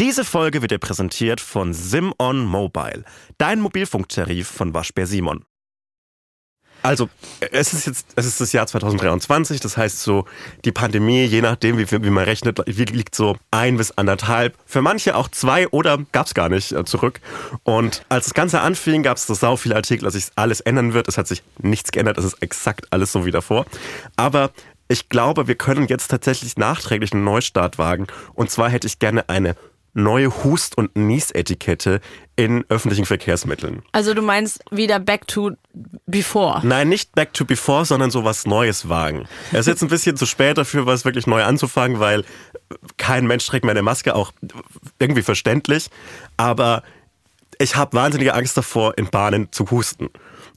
Diese Folge wird dir präsentiert von Simon Mobile, dein Mobilfunktarif von Waschbär Simon. Also, es ist jetzt, es ist das Jahr 2023, das heißt so, die Pandemie, je nachdem, wie, wie man rechnet, liegt so ein bis anderthalb, für manche auch zwei oder gab's gar nicht äh, zurück. Und als das Ganze anfing, gab's so sau viele Artikel, dass sich alles ändern wird. Es hat sich nichts geändert, es ist exakt alles so wie davor. Aber ich glaube, wir können jetzt tatsächlich nachträglich einen Neustart wagen. Und zwar hätte ich gerne eine neue Hust- und Niesetikette in öffentlichen Verkehrsmitteln. Also du meinst wieder back to before? Nein, nicht back to before, sondern so was Neues wagen. Es ist jetzt ein bisschen zu spät dafür, was wirklich neu anzufangen, weil kein Mensch trägt mehr eine Maske, auch irgendwie verständlich. Aber ich habe wahnsinnige Angst davor, in Bahnen zu husten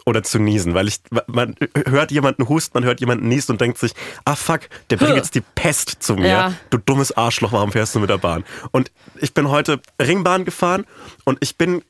oder zu niesen, weil ich, man hört jemanden husten, man hört jemanden niesen und denkt sich, ah fuck, der bringt jetzt die Pest zu mir. Ja. Du dummes Arschloch, warum fährst du mit der Bahn? Und ich bin heute Ringbahn gefahren und ich bin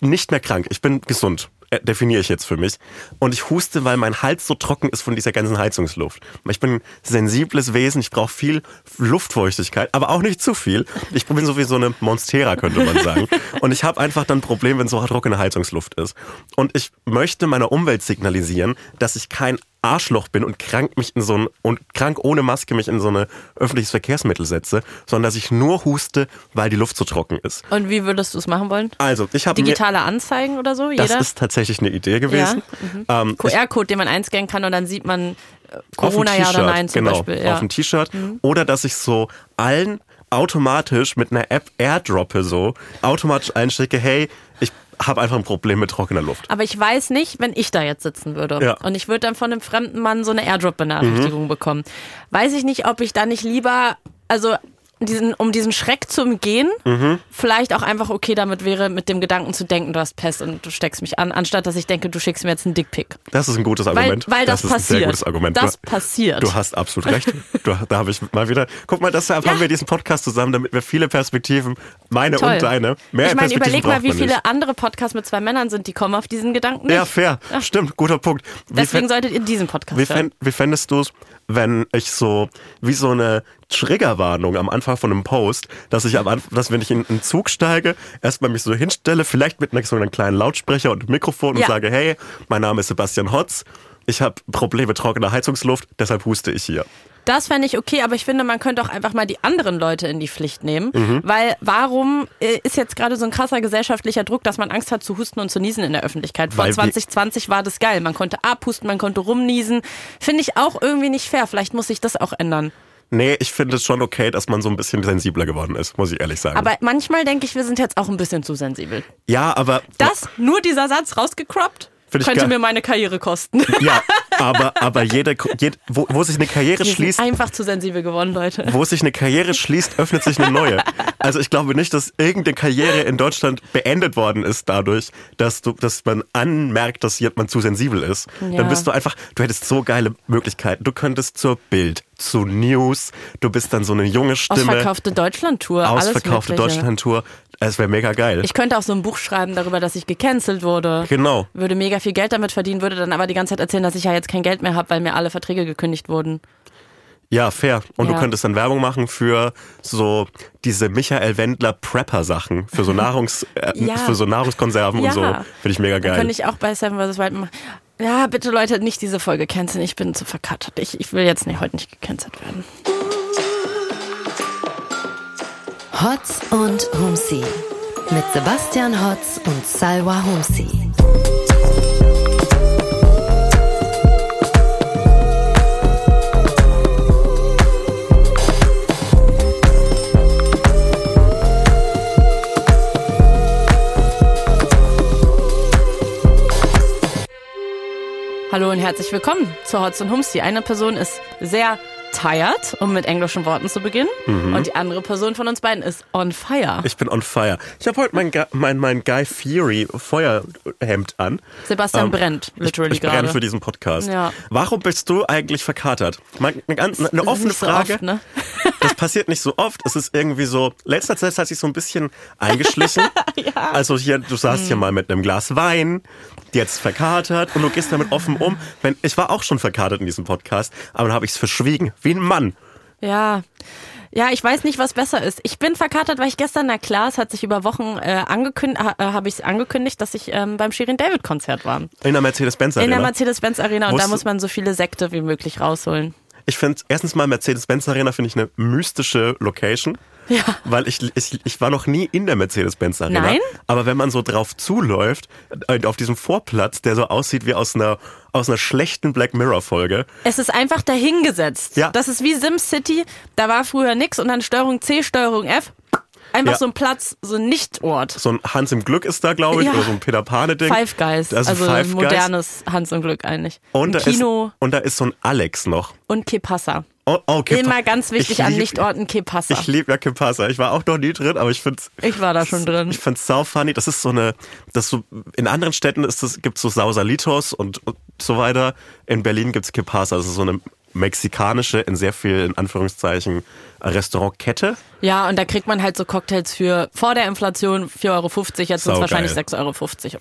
nicht mehr krank, ich bin gesund. Äh, definiere ich jetzt für mich. Und ich huste, weil mein Hals so trocken ist von dieser ganzen Heizungsluft. Ich bin ein sensibles Wesen, ich brauche viel Luftfeuchtigkeit, aber auch nicht zu viel. Ich bin so wie so eine Monstera, könnte man sagen. Und ich habe einfach dann ein Problem, wenn so trockene Heizungsluft ist. Und ich möchte meiner Umwelt signalisieren, dass ich kein Arschloch bin und krank mich in so ein und krank ohne Maske mich in so ein öffentliches Verkehrsmittel setze, sondern dass ich nur huste, weil die Luft so trocken ist. Und wie würdest du es machen wollen? Also, ich habe digitale Anzeigen oder so. Jeder? Das ist tatsächlich eine Idee gewesen. Ja. Mhm. Ähm, QR-Code, den man einscannen kann und dann sieht man äh, Corona ja oder nein zum genau, Beispiel. Ja. Auf ein T-Shirt mhm. oder dass ich so allen automatisch mit einer App airdroppe so automatisch einschicke, hey, habe einfach ein Problem mit trockener Luft. Aber ich weiß nicht, wenn ich da jetzt sitzen würde ja. und ich würde dann von einem fremden Mann so eine Airdrop-Benachrichtigung mhm. bekommen, weiß ich nicht, ob ich da nicht lieber, also diesen, um diesen Schreck zu umgehen, mhm. vielleicht auch einfach okay damit wäre, mit dem Gedanken zu denken, du hast Pest und du steckst mich an, anstatt dass ich denke, du schickst mir jetzt einen Dickpick. Das ist ein gutes Argument. Weil, weil das, das passiert. ist ein sehr gutes Argument. Das du, passiert. Du hast absolut recht. Du, da habe ich mal wieder. Guck mal, deshalb ja. haben wir diesen Podcast zusammen, damit wir viele Perspektiven, meine Toll. und deine, mehr Ich meine, überleg mal, wie viele nicht. andere Podcasts mit zwei Männern sind, die kommen auf diesen Gedanken nicht. Ja, fair. Ja. Stimmt, guter Punkt. Wie Deswegen solltet ihr diesen Podcast wie hören. Wie fändest du es, wenn ich so wie so eine Triggerwarnung am Anfang von einem Post, dass ich am Anfang, dass wenn ich in einen Zug steige, erstmal mich so hinstelle, vielleicht mit so einem kleinen Lautsprecher und Mikrofon und ja. sage, hey, mein Name ist Sebastian Hotz, ich habe Probleme trockener Heizungsluft, deshalb huste ich hier. Das fände ich okay, aber ich finde, man könnte auch einfach mal die anderen Leute in die Pflicht nehmen. Mhm. Weil warum äh, ist jetzt gerade so ein krasser gesellschaftlicher Druck, dass man Angst hat zu husten und zu niesen in der Öffentlichkeit? Vor weil 2020 war das geil. Man konnte abhusten, man konnte rumniesen. Finde ich auch irgendwie nicht fair. Vielleicht muss sich das auch ändern. Nee, ich finde es schon okay, dass man so ein bisschen sensibler geworden ist, muss ich ehrlich sagen. Aber manchmal denke ich, wir sind jetzt auch ein bisschen zu sensibel. Ja, aber. Das, nur dieser Satz rausgecroppt? Könnte mir meine Karriere kosten. Ja, aber, aber jede, jede wo, wo sich eine Karriere Wir schließt. Einfach zu sensibel geworden, Leute. Wo sich eine Karriere schließt, öffnet sich eine neue. Also ich glaube nicht, dass irgendeine Karriere in Deutschland beendet worden ist dadurch, dass du, dass man anmerkt, dass jemand zu sensibel ist. Ja. Dann bist du einfach, du hättest so geile Möglichkeiten. Du könntest zur Bild, zu News, du bist dann so eine junge Stimme. Ausverkaufte Deutschlandtour. Ausverkaufte Deutschlandtour. Es wäre mega geil. Ich könnte auch so ein Buch schreiben darüber, dass ich gecancelt wurde. Genau. Würde mega viel Geld damit verdienen, würde dann aber die ganze Zeit erzählen, dass ich ja jetzt kein Geld mehr habe, weil mir alle Verträge gekündigt wurden. Ja, fair. Und ja. du könntest dann Werbung machen für so diese Michael Wendler Prepper Sachen, für so Nahrungs äh, ja. für so Nahrungskonserven ja. und so. Finde ich mega geil. Könnte ich auch bei Seven vs. Wild machen. Ja, bitte Leute, nicht diese Folge canceln. Ich bin zu verkattert. Ich, ich will jetzt nicht, heute nicht gecancelt werden. Hotz und Humsi mit Sebastian Hotz und Salwa Humsi. Herzlich willkommen zu Hotz und Humsi. Eine Person ist sehr tired, um mit englischen Worten zu beginnen. Mhm. Und die andere Person von uns beiden ist on fire. Ich bin on fire. Ich habe heute mein, mein, mein Guy Fury Feuerhemd an. Sebastian ähm, brennt, literally Ich, ich brenne für diesen Podcast. Ja. Warum bist du eigentlich verkatert? Eine, eine, eine offene Frage. So oft, ne? das passiert nicht so oft. Es ist irgendwie so, letzter Zeit hat sich so ein bisschen eingeschlichen. ja. Also hier, du saßt hm. hier mal mit einem Glas Wein, jetzt verkatert und du gehst damit offen um. Ich war auch schon verkatert in diesem Podcast, aber dann habe ich es verschwiegen, wie ein Mann. Ja. Ja, ich weiß nicht, was besser ist. Ich bin verkatert, weil ich gestern, na klar, es hat sich über Wochen äh, angekündigt, äh, habe ich angekündigt, dass ich ähm, beim Shirin David Konzert war. In der Mercedes-Benz Arena. In der Mercedes-Benz Arena und da muss man so viele Sekte wie möglich rausholen. Ich finde erstens mal Mercedes-Benz Arena finde ich eine mystische Location. Ja. Weil ich, ich, ich war noch nie in der Mercedes-Benz Arena. Nein? Aber wenn man so drauf zuläuft, äh, auf diesem Vorplatz, der so aussieht wie aus einer, aus einer schlechten Black Mirror-Folge. Es ist einfach dahingesetzt. Ja. Das ist wie SimCity. Da war früher nix und dann Steuerung C, Steuerung F. Einfach Ja. so ein Platz, so ein Nichtort. So ein Hans im Glück ist da, glaube ich, Ja. oder so ein Peter Pane-Ding. Five Guys. Ist also Five ein Guys. modernes Hans und Glück eigentlich. Und ein da, Kino ist, und da ist so ein Alex noch. und Kepassa. Oh, oh, Immer ganz wichtig Ich an lieb- Nichtorten Kepassa. Ich liebe ja Kepasa. Ich war auch noch nie drin, aber ich find's. Ich war da schon drin. Ich find's sau funny. Das ist so eine, das so, in anderen Städten ist es, gibt's so Sausalitos und, und so weiter. In Berlin gibt's Kepasa. Das ist so eine mexikanische, in sehr viel, in Anführungszeichen, Restaurantkette. Ja, und da kriegt man halt so Cocktails für vor der Inflation 4,50 Euro, jetzt sind es wahrscheinlich 6,50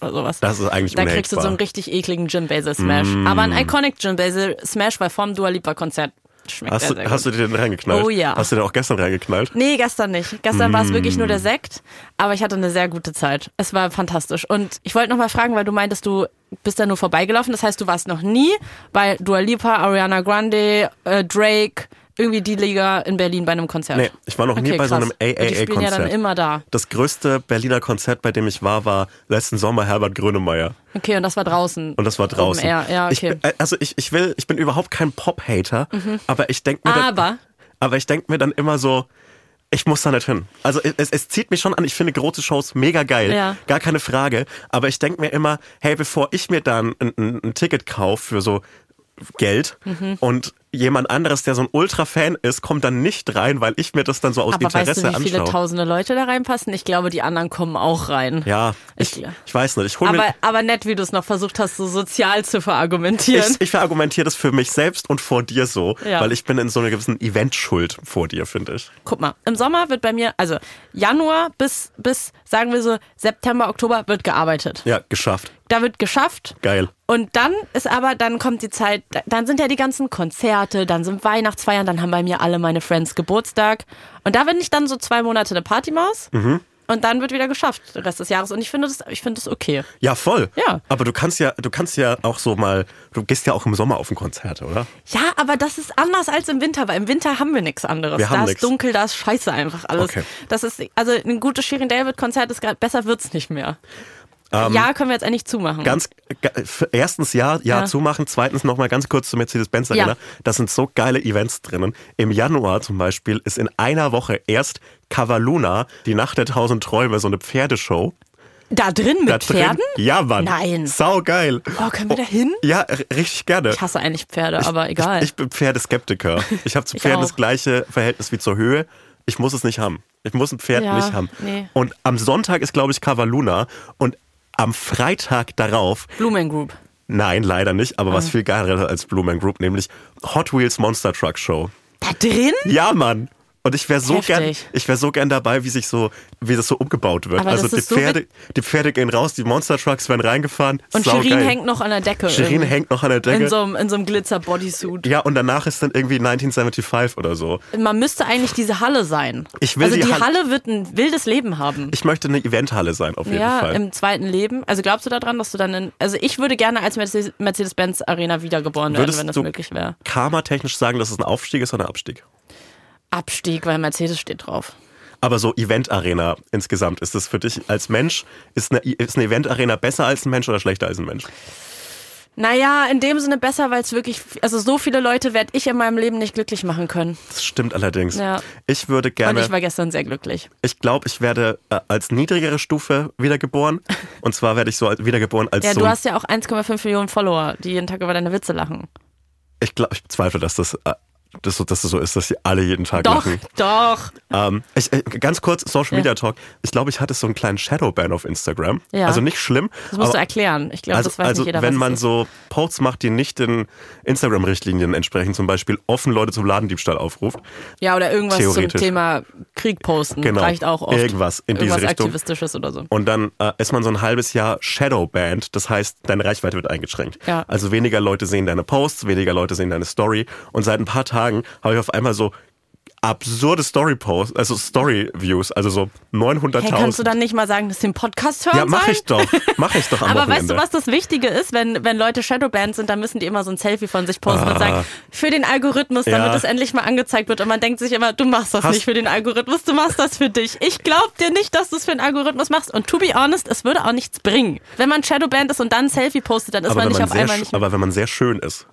Euro oder sowas. Das ist eigentlich Da kriegst du so einen richtig ekligen Gin Basil Smash. Aber ein Iconic Gin Basil Smash, weil vom Dua Lipa Konzert schmeckt Hast, sehr du, hast du dir den reingeknallt? Oh ja. Hast du den auch gestern reingeknallt? Nee, gestern nicht. Gestern war es wirklich nur Mm. der Sekt, aber ich hatte eine sehr gute Zeit. Es war fantastisch. Und ich wollte noch mal fragen, weil du meintest, du bist da nur vorbeigelaufen. Das heißt, du warst noch nie bei Dua Lipa, Ariana Grande, äh, Drake, irgendwie die Liga in Berlin bei einem Konzert. Nee, ich war noch nie Okay, bei so krass. einem Und Die spielen ja dann AAA-Konzert. immer da. Das größte Berliner Konzert, bei dem ich war, war letzten Sommer Herbert Grönemeyer. Okay, und das war draußen. Und das war draußen. Open Air. Ja, ich, okay. bin- also ich, ich will, ich bin überhaupt kein Pop-Hater, aber ich denke mir, dann- Aber aber ich denke mir dann immer so, ich muss da nicht hin. Also es, es zieht mich schon an. Ich finde große Shows mega geil, Ja. gar keine Frage. Aber ich denke mir immer, hey, bevor ich mir dann ein, ein, ein Ticket kaufe für so Geld Mhm. und jemand anderes, der so ein Ultra-Fan ist, kommt dann nicht rein, weil ich mir das dann so aus Aber Interesse weißt du, wie viele anschaue. tausende Leute da reinpassen? Ich glaube, die anderen kommen auch rein. Ja, Ich- ich, ich weiß nicht. Ich hole mir Aber, aber nett, wie du es noch versucht hast, so sozial zu verargumentieren. Ich, ich verargumentiere das für mich selbst und vor dir so, Ja. weil ich bin in so einer gewissen Eventschuld vor dir, finde ich. Guck mal, im Sommer wird bei mir, also Januar bis, bis, sagen wir so, September, Oktober wird gearbeitet. Ja, geschafft. Da wird geschafft. Geil. Und dann ist aber, dann kommt die Zeit, dann sind ja die ganzen Konzerte, dann sind Weihnachtsfeiern, dann haben bei mir alle meine Friends Geburtstag. Und da bin ich dann so zwei Monate eine Partymaus. Mhm. Und dann wird wieder geschafft, den Rest des Jahres. Und ich finde das, ich finde das okay. Ja, voll. Ja. Aber du kannst ja, du kannst ja auch so mal, du gehst ja auch im Sommer auf ein Konzert, oder? Ja, aber das ist anders als im Winter, weil im Winter haben wir nichts anderes. Wir da haben ist nix. dunkel, da ist scheiße einfach alles. Okay. Das ist, also ein gutes Shirin David Konzert ist gerade, besser wird's nicht mehr. Ja, können wir jetzt endlich zumachen. Ähm, Ganz, erstens ja, ja, Ja. zumachen. Zweitens nochmal ganz kurz zur Mercedes-Benz Arena. Ja. Da sind so geile Events drinnen. Im Januar zum Beispiel ist in einer Woche erst Cavaluna, die Nacht der tausend Träume, so eine Pferdeshow. da drin mit Da drin- Pferden? Ja, Mann. Nein. Sau geil. Oh, können wir da hin? Ja, richtig gerne. Ich hasse eigentlich Pferde, aber egal. Ich, ich bin Pferdeskeptiker. Ich habe zu Ich Pferden das gleiche Verhältnis wie zur Höhe. Ich muss es nicht haben. Ich muss ein Pferd Ja, nicht haben. nee. Und am Sonntag ist, glaube ich, Cavaluna. Und am Freitag darauf, Blumen Group. nein, leider nicht, aber Ah. was viel geiler als Blue Man Group, nämlich Hot Wheels Monster Truck Show. Da drin? Ja, Mann. Und ich wäre so Heftig. gern, ich wäre so gern dabei, wie sich so, wie das so umgebaut wird. Aber also die ist so Pferde, die Pferde gehen raus, die Monster Trucks werden reingefahren. Und Shirin hängt noch an der Decke. Shirin hängt noch an der Decke. In so einem, in so einem Glitzer-Bodysuit. ja, und danach ist dann irgendwie 1975 oder so. Man müsste eigentlich diese Halle sein. Ich will also die die Halle- Halle wird ein wildes Leben haben. Ich möchte eine Eventhalle sein, auf jeden ja, Fall. im zweiten Leben. Also glaubst du daran, dass du dann in. Also ich würde gerne als Mercedes- Mercedes-Benz Arena wiedergeboren werden, Würdest wenn das möglich wäre. karmatechnisch sagen, dass es ein Aufstieg ist oder ein Abstieg? Abstieg, weil Mercedes steht drauf. Aber so Event-Arena insgesamt, ist das für dich als Mensch, ist eine, ist eine Event-Arena besser als ein Mensch oder schlechter als ein Mensch? Naja, in dem Sinne besser, weil es wirklich. Also so viele Leute werde ich in meinem Leben nicht glücklich machen können. Das stimmt allerdings. Ja. Ich würde Und gerne, ich war gestern sehr glücklich. ich glaube, ich werde äh, als niedrigere Stufe wiedergeboren. Und zwar werde ich so wiedergeboren als Ja, so du hast ja auch 1,5 Millionen Follower, die jeden Tag über deine Witze lachen. ich glaube, ich bezweifle, dass das, dass, so- dass das so ist, dass sie alle jeden Tag Doch, lachen. doch. Ähm, ich, äh, ganz kurz, Social Ja. Media Talk. Ich glaube, ich hatte so einen kleinen Shadowban auf Instagram. Ja. Also nicht schlimm. Das musst du erklären. Ich glaube, also, das weiß also nicht jeder, wenn man es ist. so Posts macht, die nicht den Instagram-Richtlinien entsprechen, zum Beispiel offen Leute zum Ladendiebstahl aufruft, Ja, oder irgendwas zum. Thema Krieg posten. Genau. Reicht auch oft. Irgendwas in diese irgendwas Richtung. Aktivistisches oder so. und dann äh, ist man so ein halbes Jahr Shadowbanned, das heißt, deine Reichweite wird eingeschränkt. Ja. Also weniger Leute sehen deine Posts, weniger Leute sehen deine Story und seit ein paar Tagen habe ich auf einmal so absurde Story-Posts, also Story-Views, also so 900.000. Hey, kannst du dann nicht mal sagen, dass sie den Podcast hören Ja, mach ich doch. Mach ich doch am Aber Wochenende. weißt du, was das Wichtige ist, wenn, wenn Leute Shadowband sind, dann müssen die immer so ein Selfie von sich posten ah. und sagen, für den Algorithmus, damit ja. das endlich mal angezeigt wird. Und man denkt sich immer, du machst das Hast nicht für den Algorithmus, du machst das für dich. Ich glaub dir nicht, dass du es für den Algorithmus machst. Und to be honest, es würde auch nichts bringen. Wenn man Shadowband ist und dann ein Selfie postet, dann ist aber man nicht man auf einmal nicht Aber wenn man sehr schön ist,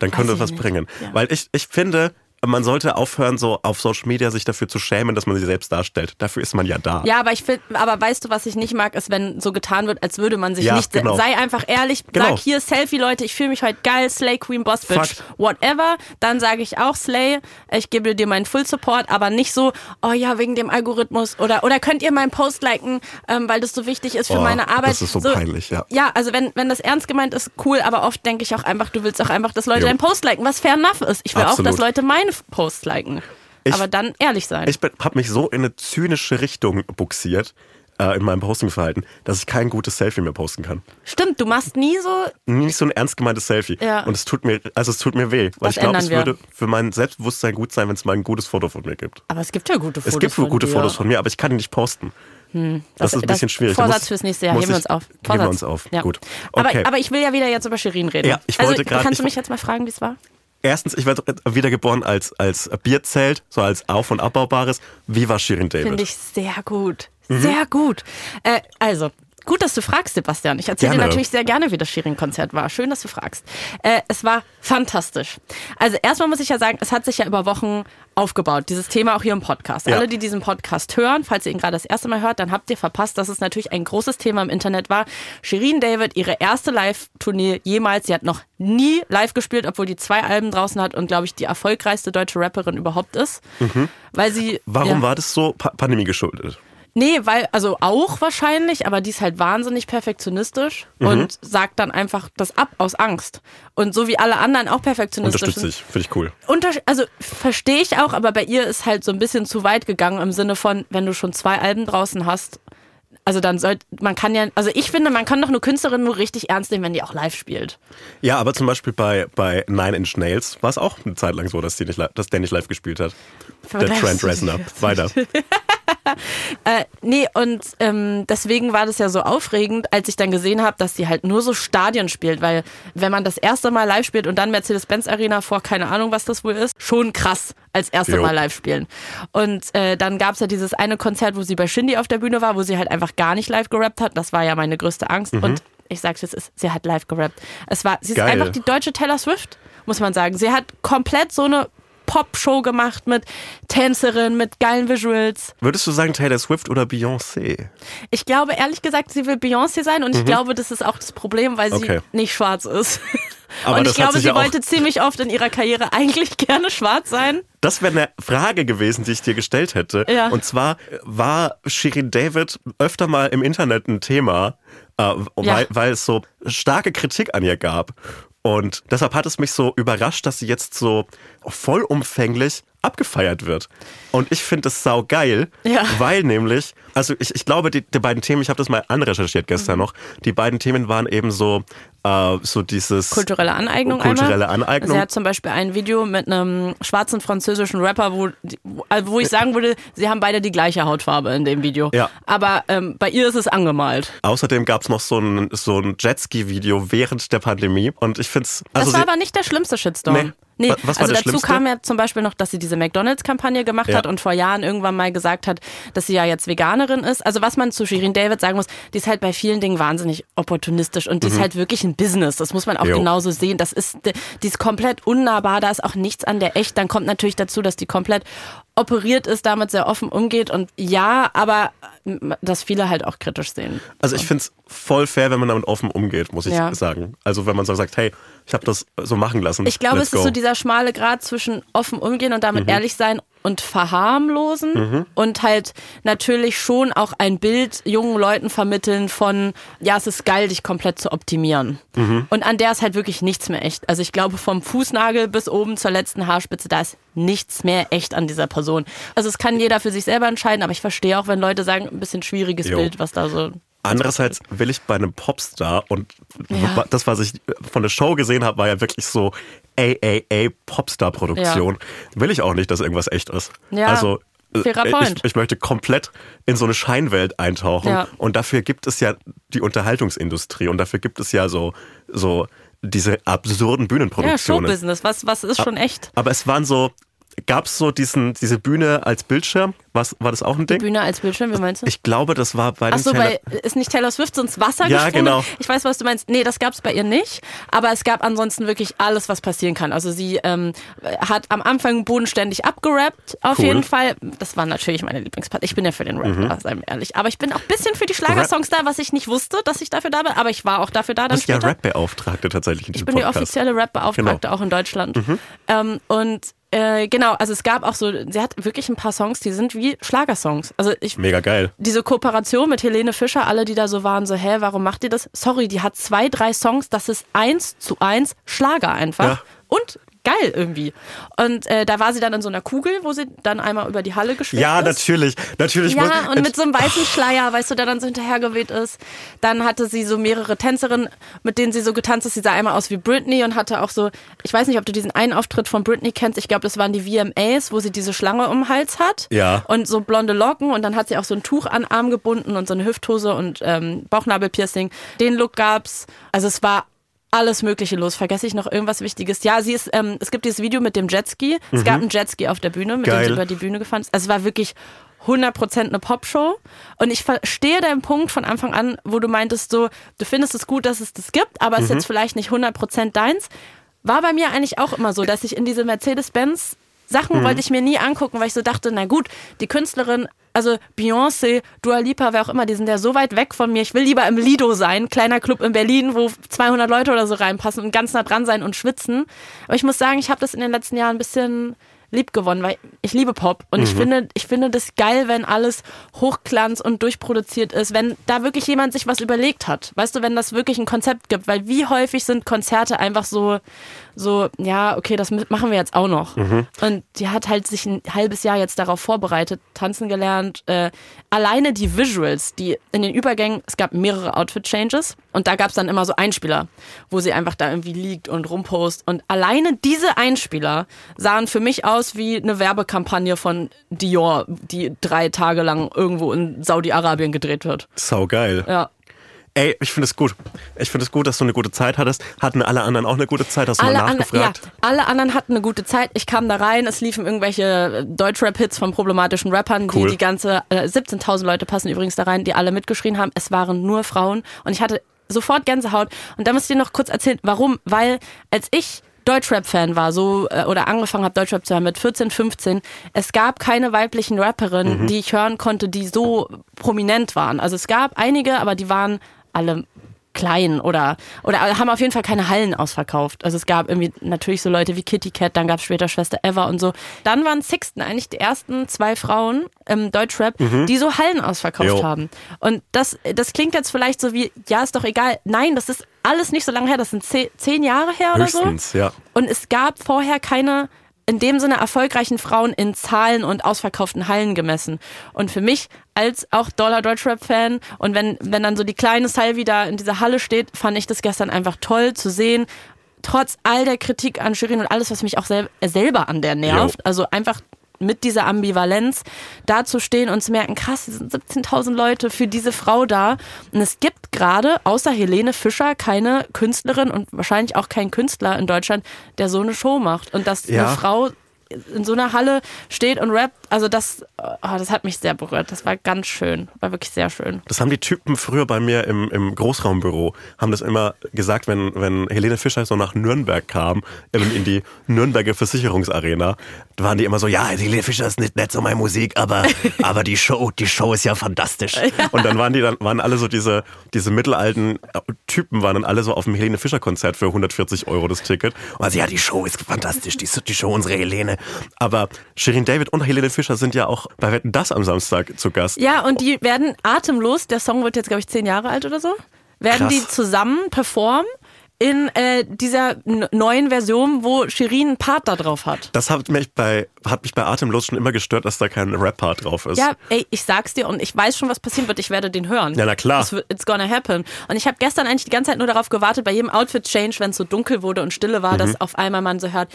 dann könnte das was nicht. bringen. Ja. Weil ich, ich finde, man sollte aufhören, so auf Social Media sich dafür zu schämen, dass man sich selbst darstellt. Dafür ist man ja da. Ja, aber ich finde, aber weißt du, was ich nicht mag, ist, wenn so getan wird, als würde man sich ja, nicht. Genau. Sei einfach ehrlich, genau. sag hier Selfie, Leute, ich fühle mich heute geil, Slay Queen Boss Bitch, Fakt. whatever. Dann sage ich auch Slay, ich gebe dir meinen Full Support, aber nicht so, oh ja, wegen dem Algorithmus oder oder könnt ihr meinen Post liken, ähm, weil das so wichtig ist für oh, meine Arbeit. Das ist so, so, peinlich, ja. Ja, also wenn wenn das ernst gemeint ist, cool, aber oft denke ich auch einfach, du willst auch einfach, dass Leute jo. deinen Post liken, was fair enough ist. Ich will Absolut. auch, dass Leute meine Post liken denken. Ich, aber dann ehrlich sein. Ich habe mich so in eine zynische Richtung buxiert äh, in meinem Postingverhalten, dass ich kein gutes Selfie mehr posten kann. Stimmt, du machst nie so. Nie so ein ernst gemeintes Selfie. Ja. Und es tut mir, also es tut mir weh. Weil Was ich glaube, es wir? würde für mein Selbstbewusstsein gut sein, wenn es mal ein gutes Foto von mir gibt. Aber es gibt ja gute Fotos. Es gibt gute dir. Fotos von mir, aber ich kann die nicht posten. Hm, das, das, ist ein bisschen schwierig. Vorsatz muss, fürs nächste Jahr. Heben wir uns auf. Vorsatz. Heben wir uns auf. Ja. Gut. Okay. Aber, aber ich will ja wieder jetzt über Shirin reden. Ja, ich wollte also, Kannst du mich jetzt mal fragen, wie es war? Erstens, ich werde wiedergeboren als, als Bierzelt, so als auf- und abbaubares. Wie war Shirin David? Finde ich sehr gut. Mhm. Sehr gut. Äh, also, Gut, dass du fragst, Sebastian. Ich erzähle dir natürlich sehr gerne, wie das Shirin-Konzert war. Schön, dass du fragst. Äh, es war fantastisch. Also erstmal muss ich ja sagen, es hat sich ja über Wochen aufgebaut, dieses Thema auch hier im Podcast. Ja. Alle, die diesen Podcast hören, falls ihr ihn gerade das erste Mal hört, dann habt ihr verpasst, dass es natürlich ein großes Thema im Internet war. Shirin David, ihre erste Live-Tournee jemals. Sie hat noch nie live gespielt, obwohl die zwei Alben draußen hat und, glaube ich, die erfolgreichste deutsche Rapperin überhaupt ist. Mhm. Weil sie. Warum ja, war das so pa Pandemie geschuldet? Nee, weil, also auch wahrscheinlich, aber die ist halt wahnsinnig perfektionistisch mhm. und sagt dann einfach das ab aus Angst. Und so wie alle anderen auch perfektionistisch Unterstütze ich, finde ich cool. Unter also verstehe ich auch, aber bei ihr ist halt so ein bisschen zu weit gegangen im Sinne von, wenn du schon zwei Alben draußen hast, also dann sollte man kann ja, also ich finde, man kann doch eine Künstlerin nur richtig ernst nehmen, wenn die auch live spielt. Ja, aber zum Beispiel bei, bei Nine Inch Nails war es auch eine Zeit lang so, dass, die nicht, dass der nicht live gespielt hat. Der Trent Reznor. Weiter. äh, nee, und ähm, deswegen war das ja so aufregend, als ich dann gesehen habe, dass sie halt nur so Stadien spielt, weil wenn man das erste Mal live spielt und dann Mercedes-Benz Arena vor, keine Ahnung, was das wohl ist, schon krass als erste jo. Mal live spielen. Und äh, dann gab es ja dieses eine Konzert, wo sie bei Shindy auf der Bühne war, wo sie halt einfach gar nicht live gerappt hat. Das war ja meine größte Angst. Mhm. Und ich sag's jetzt, ist, sie hat live gerappt. Es war, sie ist Geil. einfach die deutsche Taylor Swift, muss man sagen. Sie hat komplett so eine Pop-Show gemacht mit Tänzerin, mit geilen Visuals. Würdest du sagen Taylor Swift oder Beyoncé? Ich glaube ehrlich gesagt, sie will Beyoncé sein und mhm. ich glaube, das ist auch das Problem, weil okay. sie nicht schwarz ist. Aber und ich glaube, sie ja wollte ziemlich oft in ihrer Karriere eigentlich gerne schwarz sein. Das wäre eine Frage gewesen, die ich dir gestellt hätte. Ja. Und zwar war Shirin David öfter mal im Internet ein Thema, äh, ja. weil, weil es so starke Kritik an ihr gab. Und deshalb hat es mich so überrascht, dass sie jetzt so vollumfänglich abgefeiert wird. Und ich finde das sau geil, ja. weil nämlich, also ich, ich glaube, die, die beiden Themen, ich habe das mal anrecherchiert gestern mhm. noch, die beiden Themen waren eben so, äh, so dieses... Kulturelle Aneignung Kulturelle einmal. Aneignung. Sie hat zum Beispiel ein Video mit einem schwarzen französischen Rapper, wo, wo ich sagen würde, sie haben beide die gleiche Hautfarbe in dem Video. Ja. Aber ähm, bei ihr ist es angemalt. Außerdem gab es noch so ein, so ein Jetski-Video während der Pandemie und ich finde es... Also das war aber nicht der schlimmste Shitstorm. Nee. Nee, Was also dazu kam ja zum Beispiel noch, dass sie diese McDonalds-Kampagne gemacht ja. Hat und vor Jahren irgendwann mal gesagt hat, dass sie ja jetzt Veganerin ist. Also was man zu Shirin David sagen muss, die ist halt bei vielen Dingen wahnsinnig opportunistisch und die mhm. ist halt wirklich ein Business. Das muss man auch jo. genauso sehen. Das ist, die ist komplett unnahbar, da ist auch nichts an der echt. Dann kommt natürlich dazu, dass die komplett operiert ist, damit sehr offen umgeht und ja, aber dass viele halt auch kritisch sehen. Also ich finde es voll fair, wenn man damit offen umgeht, muss ich ja. sagen. Also wenn man so sagt, hey, ich habe das so machen lassen. Ich glaube, es go. ist so dieser schmale Grad zwischen offen umgehen und damit mhm. ehrlich sein und verharmlosen mhm. und halt natürlich schon auch ein Bild jungen Leuten vermitteln von, ja, es ist geil, dich komplett zu optimieren. Mhm. Und an der ist halt wirklich nichts mehr echt. Also ich glaube, vom Fußnagel bis oben zur letzten Haarspitze, da ist nichts mehr echt an dieser Person. Also es kann jeder für sich selber entscheiden, aber ich verstehe auch, wenn Leute sagen, ein bisschen schwieriges jo. Bild, was da so Andererseits will ich bei einem Popstar und ja. das, was ich von der Show gesehen habe, war ja wirklich so AAA Popstar-Produktion. Ja. Will ich auch nicht, dass irgendwas echt ist. Ja. Also äh. Ich, ich, möchte komplett in so eine Scheinwelt eintauchen. Ja. Und dafür gibt es ja die Unterhaltungsindustrie und dafür gibt es ja so, so diese absurden Bühnenproduktionen. Ja, Showbusiness, was, was ist schon echt? Aber es waren so, gab es so diesen, diese Bühne als Bildschirm? Was, war das auch ein Ding? Die Bühne als Bildschirm, wie meinst du? Ich glaube, das war bei Achso, bei ist nicht Taylor Swift so ins Wasser ja, gesprungen? genau. Ich weiß, was du meinst. Nee, das gab es bei ihr nicht. Aber es gab ansonsten wirklich alles, was passieren kann. Also sie ähm, hat am Anfang bodenständig abgerappt, auf cool. jeden Fall. Das war natürlich meine Lieblingspart. Ich bin ja für den Rap mhm. da, seien wir ehrlich. Aber ich bin auch ein bisschen für die Schlagersongs da, was ich nicht wusste, dass ich dafür da bin. Aber ich war auch dafür da dann Du bist ja Rap-Beauftragte tatsächlich in diesem Ich bin Podcast. die offizielle Rap-Beauftragte genau. auch in Deutschland. Mhm. Ähm, und äh, genau, also es gab auch so, sie hat wirklich ein paar Songs, die sind wie Schlagersongs. Also ich, Mega geil. Diese Kooperation mit Helene Fischer, alle, die da so waren, so, hä, warum macht ihr das? Sorry, die hat zwei, drei Songs, das ist eins zu eins Schlager einfach. Ja. Und geil irgendwie. Und äh, da war sie dann in so einer Kugel, wo sie dann einmal über die Halle geschwebt ja, ist. Ja, natürlich. natürlich. Ja, und mit so einem weißen Schleier, weißt du, der dann so hinterhergeweht ist. Dann hatte sie so mehrere Tänzerinnen, mit denen sie so getanzt ist. Sie sah einmal aus wie Britney und hatte auch so, ich weiß nicht, ob du diesen einen Auftritt von Britney kennst. Ich glaube, das waren die VMAs, wo sie diese Schlange um den Hals hat. Ja. Und so blonde Locken und dann hat sie auch so ein Tuch an den Arm gebunden und so eine Hüfthose und ähm, Bauchnabelpiercing. Den Look gab's. Also es war alles Mögliche los. Vergesse ich noch irgendwas Wichtiges? Ja, sie ist, ähm, es gibt dieses Video mit dem Jetski. Es mhm. gab einen Jetski auf der Bühne, mit Geil. dem sie über die Bühne gefahren ist. Also es war wirklich 100% eine Popshow. Und ich verstehe deinen Punkt von Anfang an, wo du meintest so, du findest es gut, dass es das gibt, aber es mhm. ist jetzt vielleicht nicht 100% deins. War bei mir eigentlich auch immer so, dass ich in diese Mercedes-Benz Sachen mhm. wollte ich mir nie angucken, weil ich so dachte, na gut, die Künstlerin, also Beyoncé, Dua Lipa, wer auch immer, die sind ja so weit weg von mir. Ich will lieber im Lido sein, kleiner Club in Berlin, wo 200 Leute oder so reinpassen und ganz nah dran sein und schwitzen. Aber ich muss sagen, ich habe das in den letzten Jahren ein bisschen lieb gewonnen, weil ich liebe Pop und mhm. ich finde, ich finde das geil, wenn alles hochglanz und durchproduziert ist, wenn da wirklich jemand sich was überlegt hat. Weißt du, wenn das wirklich ein Konzept gibt, weil wie häufig sind Konzerte einfach so so, ja, okay, das machen wir jetzt auch noch. Mhm. Und die hat halt sich ein halbes Jahr jetzt darauf vorbereitet, tanzen gelernt. Äh, alleine die Visuals, die in den Übergängen, es gab mehrere Outfit-Changes und da gab es dann immer so Einspieler, wo sie einfach da irgendwie liegt und rumpost. Und alleine diese Einspieler sahen für mich aus wie eine Werbekampagne von Dior, die drei Tage lang irgendwo in Saudi-Arabien gedreht wird. Sau geil. Ja. Ey, ich finde es gut. Ich finde es gut, dass du eine gute Zeit hattest. Hatten alle anderen auch eine gute Zeit? Hast du alle mal nachgefragt? An, ja, alle anderen hatten eine gute Zeit. Ich kam da rein, es liefen irgendwelche Deutschrap-Hits von problematischen Rappern, cool. die die ganze, äh, 17.000 Leute passen übrigens da rein, die alle mitgeschrien haben. Es waren nur Frauen und ich hatte sofort Gänsehaut. Und da muss ich dir noch kurz erzählen, warum. Weil als ich Deutschrap-Fan war, so äh, oder angefangen habe, Deutschrap zu hören mit 14, 15, es gab keine weiblichen Rapperinnen, mhm. die ich hören konnte, die so prominent waren. Also es gab einige, aber die waren alle klein oder oder haben auf jeden Fall keine Hallen ausverkauft. Also es gab irgendwie natürlich so Leute wie Kitty Cat, dann gab es später Schwester Eva und so. Dann waren Sixten eigentlich die ersten zwei Frauen im Deutschrap, mhm. die so Hallen ausverkauft jo. haben. Und das das klingt jetzt vielleicht so wie ja ist doch egal. Nein, das ist alles nicht so lange her. Das sind zehn, zehn Jahre her Höchstens, oder so. Ja. Und es gab vorher keine in dem Sinne erfolgreichen Frauen in Zahlen und ausverkauften Hallen gemessen. Und für mich als auch Dollar Deutschrap-Fan und wenn, wenn dann so die kleine Salvi da in dieser Halle steht, fand ich das gestern einfach toll zu sehen. Trotz all der Kritik an Shirin und alles, was mich auch sel selber an der nervt. Jo. Also einfach mit dieser Ambivalenz dazustehen und zu merken, krass, es sind 17.000 Leute für diese Frau da. Und es gibt gerade, außer Helene Fischer, keine Künstlerin und wahrscheinlich auch kein Künstler in Deutschland, der so eine Show macht. Und dass ja. eine Frau in so einer Halle steht und rappt, also das, oh, das hat mich sehr berührt. Das war ganz schön, war wirklich sehr schön. Das haben die Typen früher bei mir im, im Großraumbüro, haben das immer gesagt, wenn, wenn Helene Fischer so nach Nürnberg kam, in die Nürnberger Versicherungsarena, waren die immer so, ja, Helene Fischer ist nicht, nicht so meine Musik, aber, aber die Show, die Show ist ja fantastisch. Ja. Und dann waren die dann, waren alle so diese, diese mittelalten Typen, waren dann alle so auf dem Helene Fischer Konzert für 140 Euro das Ticket. Und also, ja, die Show ist fantastisch, die, die Show, unsere Helene. Aber Shirin David und Helene Fischer sind ja auch bei Wetten das am Samstag zu Gast. Ja, und die werden atemlos, der Song wird jetzt, glaube ich, zehn Jahre alt oder so, werden Krass. die zusammen performen in äh, dieser neuen Version, wo Shirin einen Part da drauf hat. Das hat mich bei hat mich bei Atemlos schon immer gestört, dass da kein Rap-Part drauf ist. Ja, ey, ich sag's dir und ich weiß schon, was passieren wird. Ich werde den hören. Ja, na klar. It's gonna happen. Und ich habe gestern eigentlich die ganze Zeit nur darauf gewartet, bei jedem Outfit-Change, wenn es so dunkel wurde und stille war, mhm. dass auf einmal man so hört,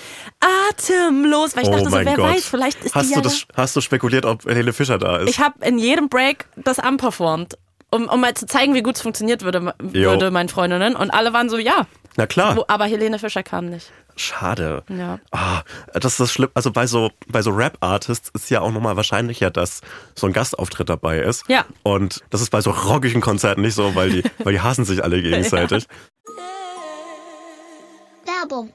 atemlos, weil ich oh dachte so, wer Gott. weiß, vielleicht ist hast die du ja das, Hast du spekuliert, ob Helene Fischer da ist? Ich habe in jedem Break das anperformt um, um mal zu zeigen, wie gut es funktioniert würde, würde meinen Freundinnen. Und alle waren so, ja. Na klar. Wo, aber Helene Fischer kam nicht. Schade. Ja. Oh, das ist das schlimm. Also bei so, bei so Rap-Artists ist ja auch nochmal wahrscheinlicher, dass so ein Gastauftritt dabei ist. Ja. Und das ist bei so rockigen Konzerten nicht so, weil die, weil die hassen sich alle gegenseitig. Werbung.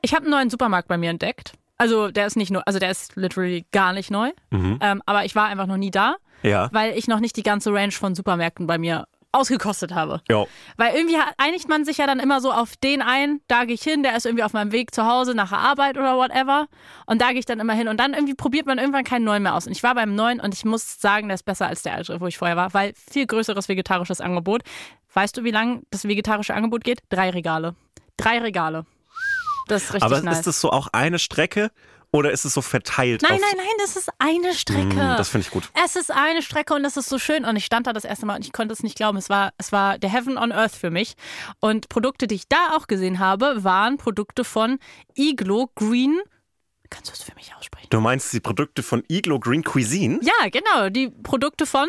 Ich habe einen neuen Supermarkt bei mir entdeckt. Also der ist nicht nur, also der ist literally gar nicht neu. Mhm. Ähm, aber ich war einfach noch nie da ja. weil ich noch nicht die ganze Range von Supermärkten bei mir ausgekostet habe. Ja. Weil irgendwie einigt man sich ja dann immer so auf den ein, da gehe ich hin, der ist irgendwie auf meinem Weg zu Hause nach der Arbeit oder whatever. Und da gehe ich dann immer hin. Und dann irgendwie probiert man irgendwann keinen neuen mehr aus. Und ich war beim neuen und ich muss sagen, der ist besser als der alte, wo ich vorher war, weil viel größeres vegetarisches Angebot. Weißt du, wie lang das vegetarische Angebot geht? Drei Regale. Drei Regale. Das ist richtig Aber nice. ist das so auch eine Strecke? Oder ist es so verteilt? Nein, nein, nein, das ist eine Strecke. Mm, das finde ich gut. Es ist eine Strecke und das ist so schön. Und ich stand da das erste Mal und ich konnte es nicht glauben. Es war, es war der Heaven on Earth für mich. Und Produkte, die ich da auch gesehen habe, waren Produkte von Iglo Green. Kannst du es für mich aussprechen? Du meinst die Produkte von Iglo Green Cuisine? Ja, genau. Die Produkte von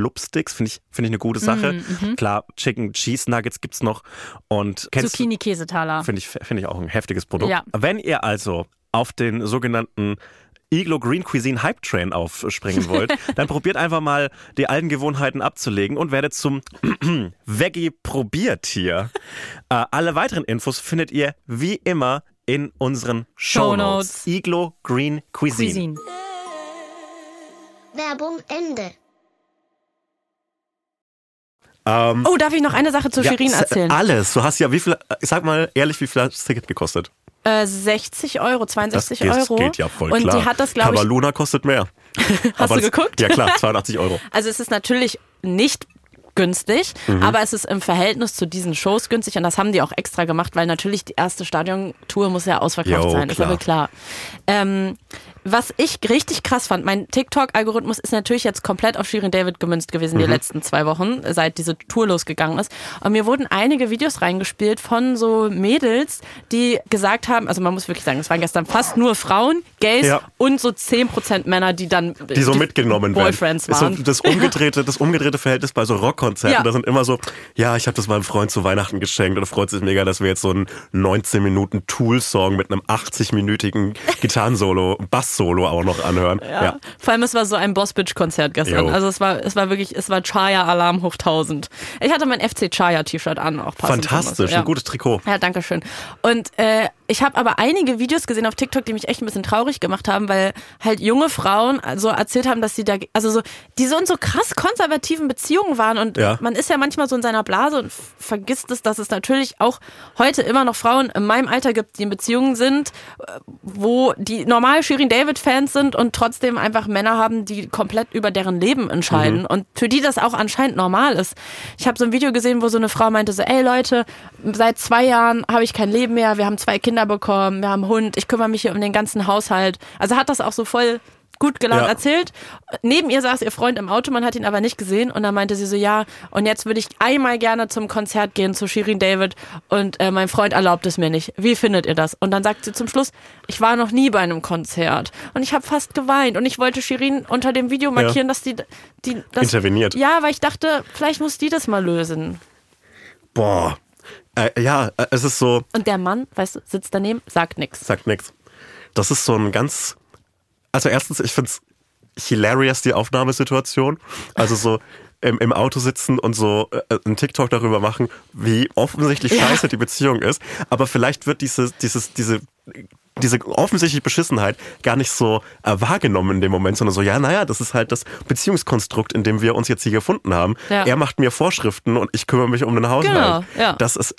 Blubsticks, finde ich, find ich eine gute Sache. Mm, mhm. Klar, Chicken Cheese Nuggets gibt es noch. Und Zucchini Käsetaler. Finde ich, find ich auch ein heftiges Produkt. Ja. Wenn ihr also auf den sogenannten Iglo Green Cuisine Hype Train aufspringen wollt, dann probiert einfach mal die alten Gewohnheiten abzulegen und werdet zum Veggie-Probiertier. Äh, alle weiteren Infos findet ihr wie immer in unseren Shownotes. Show Iglo Green Cuisine. Cuisine. Werbung Ende. Ähm, oh, darf ich noch eine Sache zu ja, Shirin erzählen? Alles. Du hast ja, wie viel, sag mal ehrlich, wie viel hat das Ticket gekostet? Äh, 60 Euro, 62 das Euro. Das geht ja voll Und klar. die hat das, glaube ich. Aber Luna kostet mehr. hast aber du geguckt? Ja klar, 82 Euro. Also es ist natürlich nicht günstig, mhm. aber es ist im Verhältnis zu diesen Shows günstig und das haben die auch extra gemacht, weil natürlich die erste Stadiontour muss ja ausverkauft jo, sein, klar. ist aber klar. Ähm, was ich richtig krass fand, mein TikTok-Algorithmus ist natürlich jetzt komplett auf Shirin David gemünzt gewesen mhm. die letzten zwei Wochen, seit diese Tour losgegangen ist. Und mir wurden einige Videos reingespielt von so Mädels, die gesagt haben, also man muss wirklich sagen, es waren gestern fast nur Frauen, Gays ja. und so 10% Männer, die dann die so die mitgenommen Boyfriends werden. waren. Das umgedrehte, das umgedrehte Verhältnis bei so Rockkonzerten, Ja. da sind immer so, ja, ich habe das meinem Freund zu Weihnachten geschenkt und er freut sich mega, dass wir jetzt so einen 19 Minuten Tool-Song mit einem 80-minütigen Gitarrensolo, Bass-Solo auch noch anhören. Ja. Ja. Vor allem, es war so ein Boss-Bitch-Konzert gestern. Jo. Also es war, es war wirklich, es war Chaya-Alarm hoch 1000. Ich hatte mein FC Chaya-T-Shirt an, auch passend. Fantastisch, ja. ein gutes Trikot. Ja, danke schön. Und äh, ich habe aber einige Videos gesehen auf TikTok, die mich echt ein bisschen traurig gemacht haben, weil halt junge Frauen so erzählt haben, dass sie da, also so, die so in so krass konservativen Beziehungen waren. Und Ja. man ist ja manchmal so in seiner Blase und vergisst es, dass es natürlich auch heute immer noch Frauen in meinem Alter gibt, die in Beziehungen sind, äh, wo die normal Shirin David-Fans sind und trotzdem einfach Männer haben, die komplett über deren Leben entscheiden. Und für die das auch anscheinend normal ist. Ich habe so ein Video gesehen, wo so eine Frau meinte so, ey Leute, seit zwei Jahren habe ich kein Leben mehr, wir haben zwei Kinder bekommen, wir haben einen Hund, ich kümmere mich hier um den ganzen Haushalt. Also hat das auch so voll gut gelaunt ja. erzählt. Neben ihr saß ihr Freund im Auto, man hat ihn aber nicht gesehen. Und dann meinte sie so, ja, und jetzt würde ich einmal gerne zum Konzert gehen zu Shirin David und äh, mein Freund erlaubt es mir nicht. Wie findet ihr das? Und dann sagt sie zum Schluss, ich war noch nie bei einem Konzert und ich habe fast geweint und ich wollte Shirin unter dem Video markieren, ja. dass die, die das, interveniert. Ja, weil ich dachte, vielleicht muss die das mal lösen. Boah. Äh, ja, äh, es ist so. Und der Mann, weißt du, sitzt daneben, sagt nichts. Sagt nichts. Das ist so ein ganz. Also erstens, ich finde es hilarious, die Aufnahmesituation. Also so im, im Auto sitzen und so äh, einen TikTok darüber machen, wie offensichtlich ja. scheiße die Beziehung ist. Aber vielleicht wird diese, dieses, diese diese offensichtliche Beschissenheit gar nicht so äh, wahrgenommen in dem Moment, sondern so, ja, naja, das ist halt das Beziehungskonstrukt, in dem wir uns jetzt hier gefunden haben. Ja. Er macht mir Vorschriften und ich kümmere mich um den Haushalt. Genau, ja. Das ist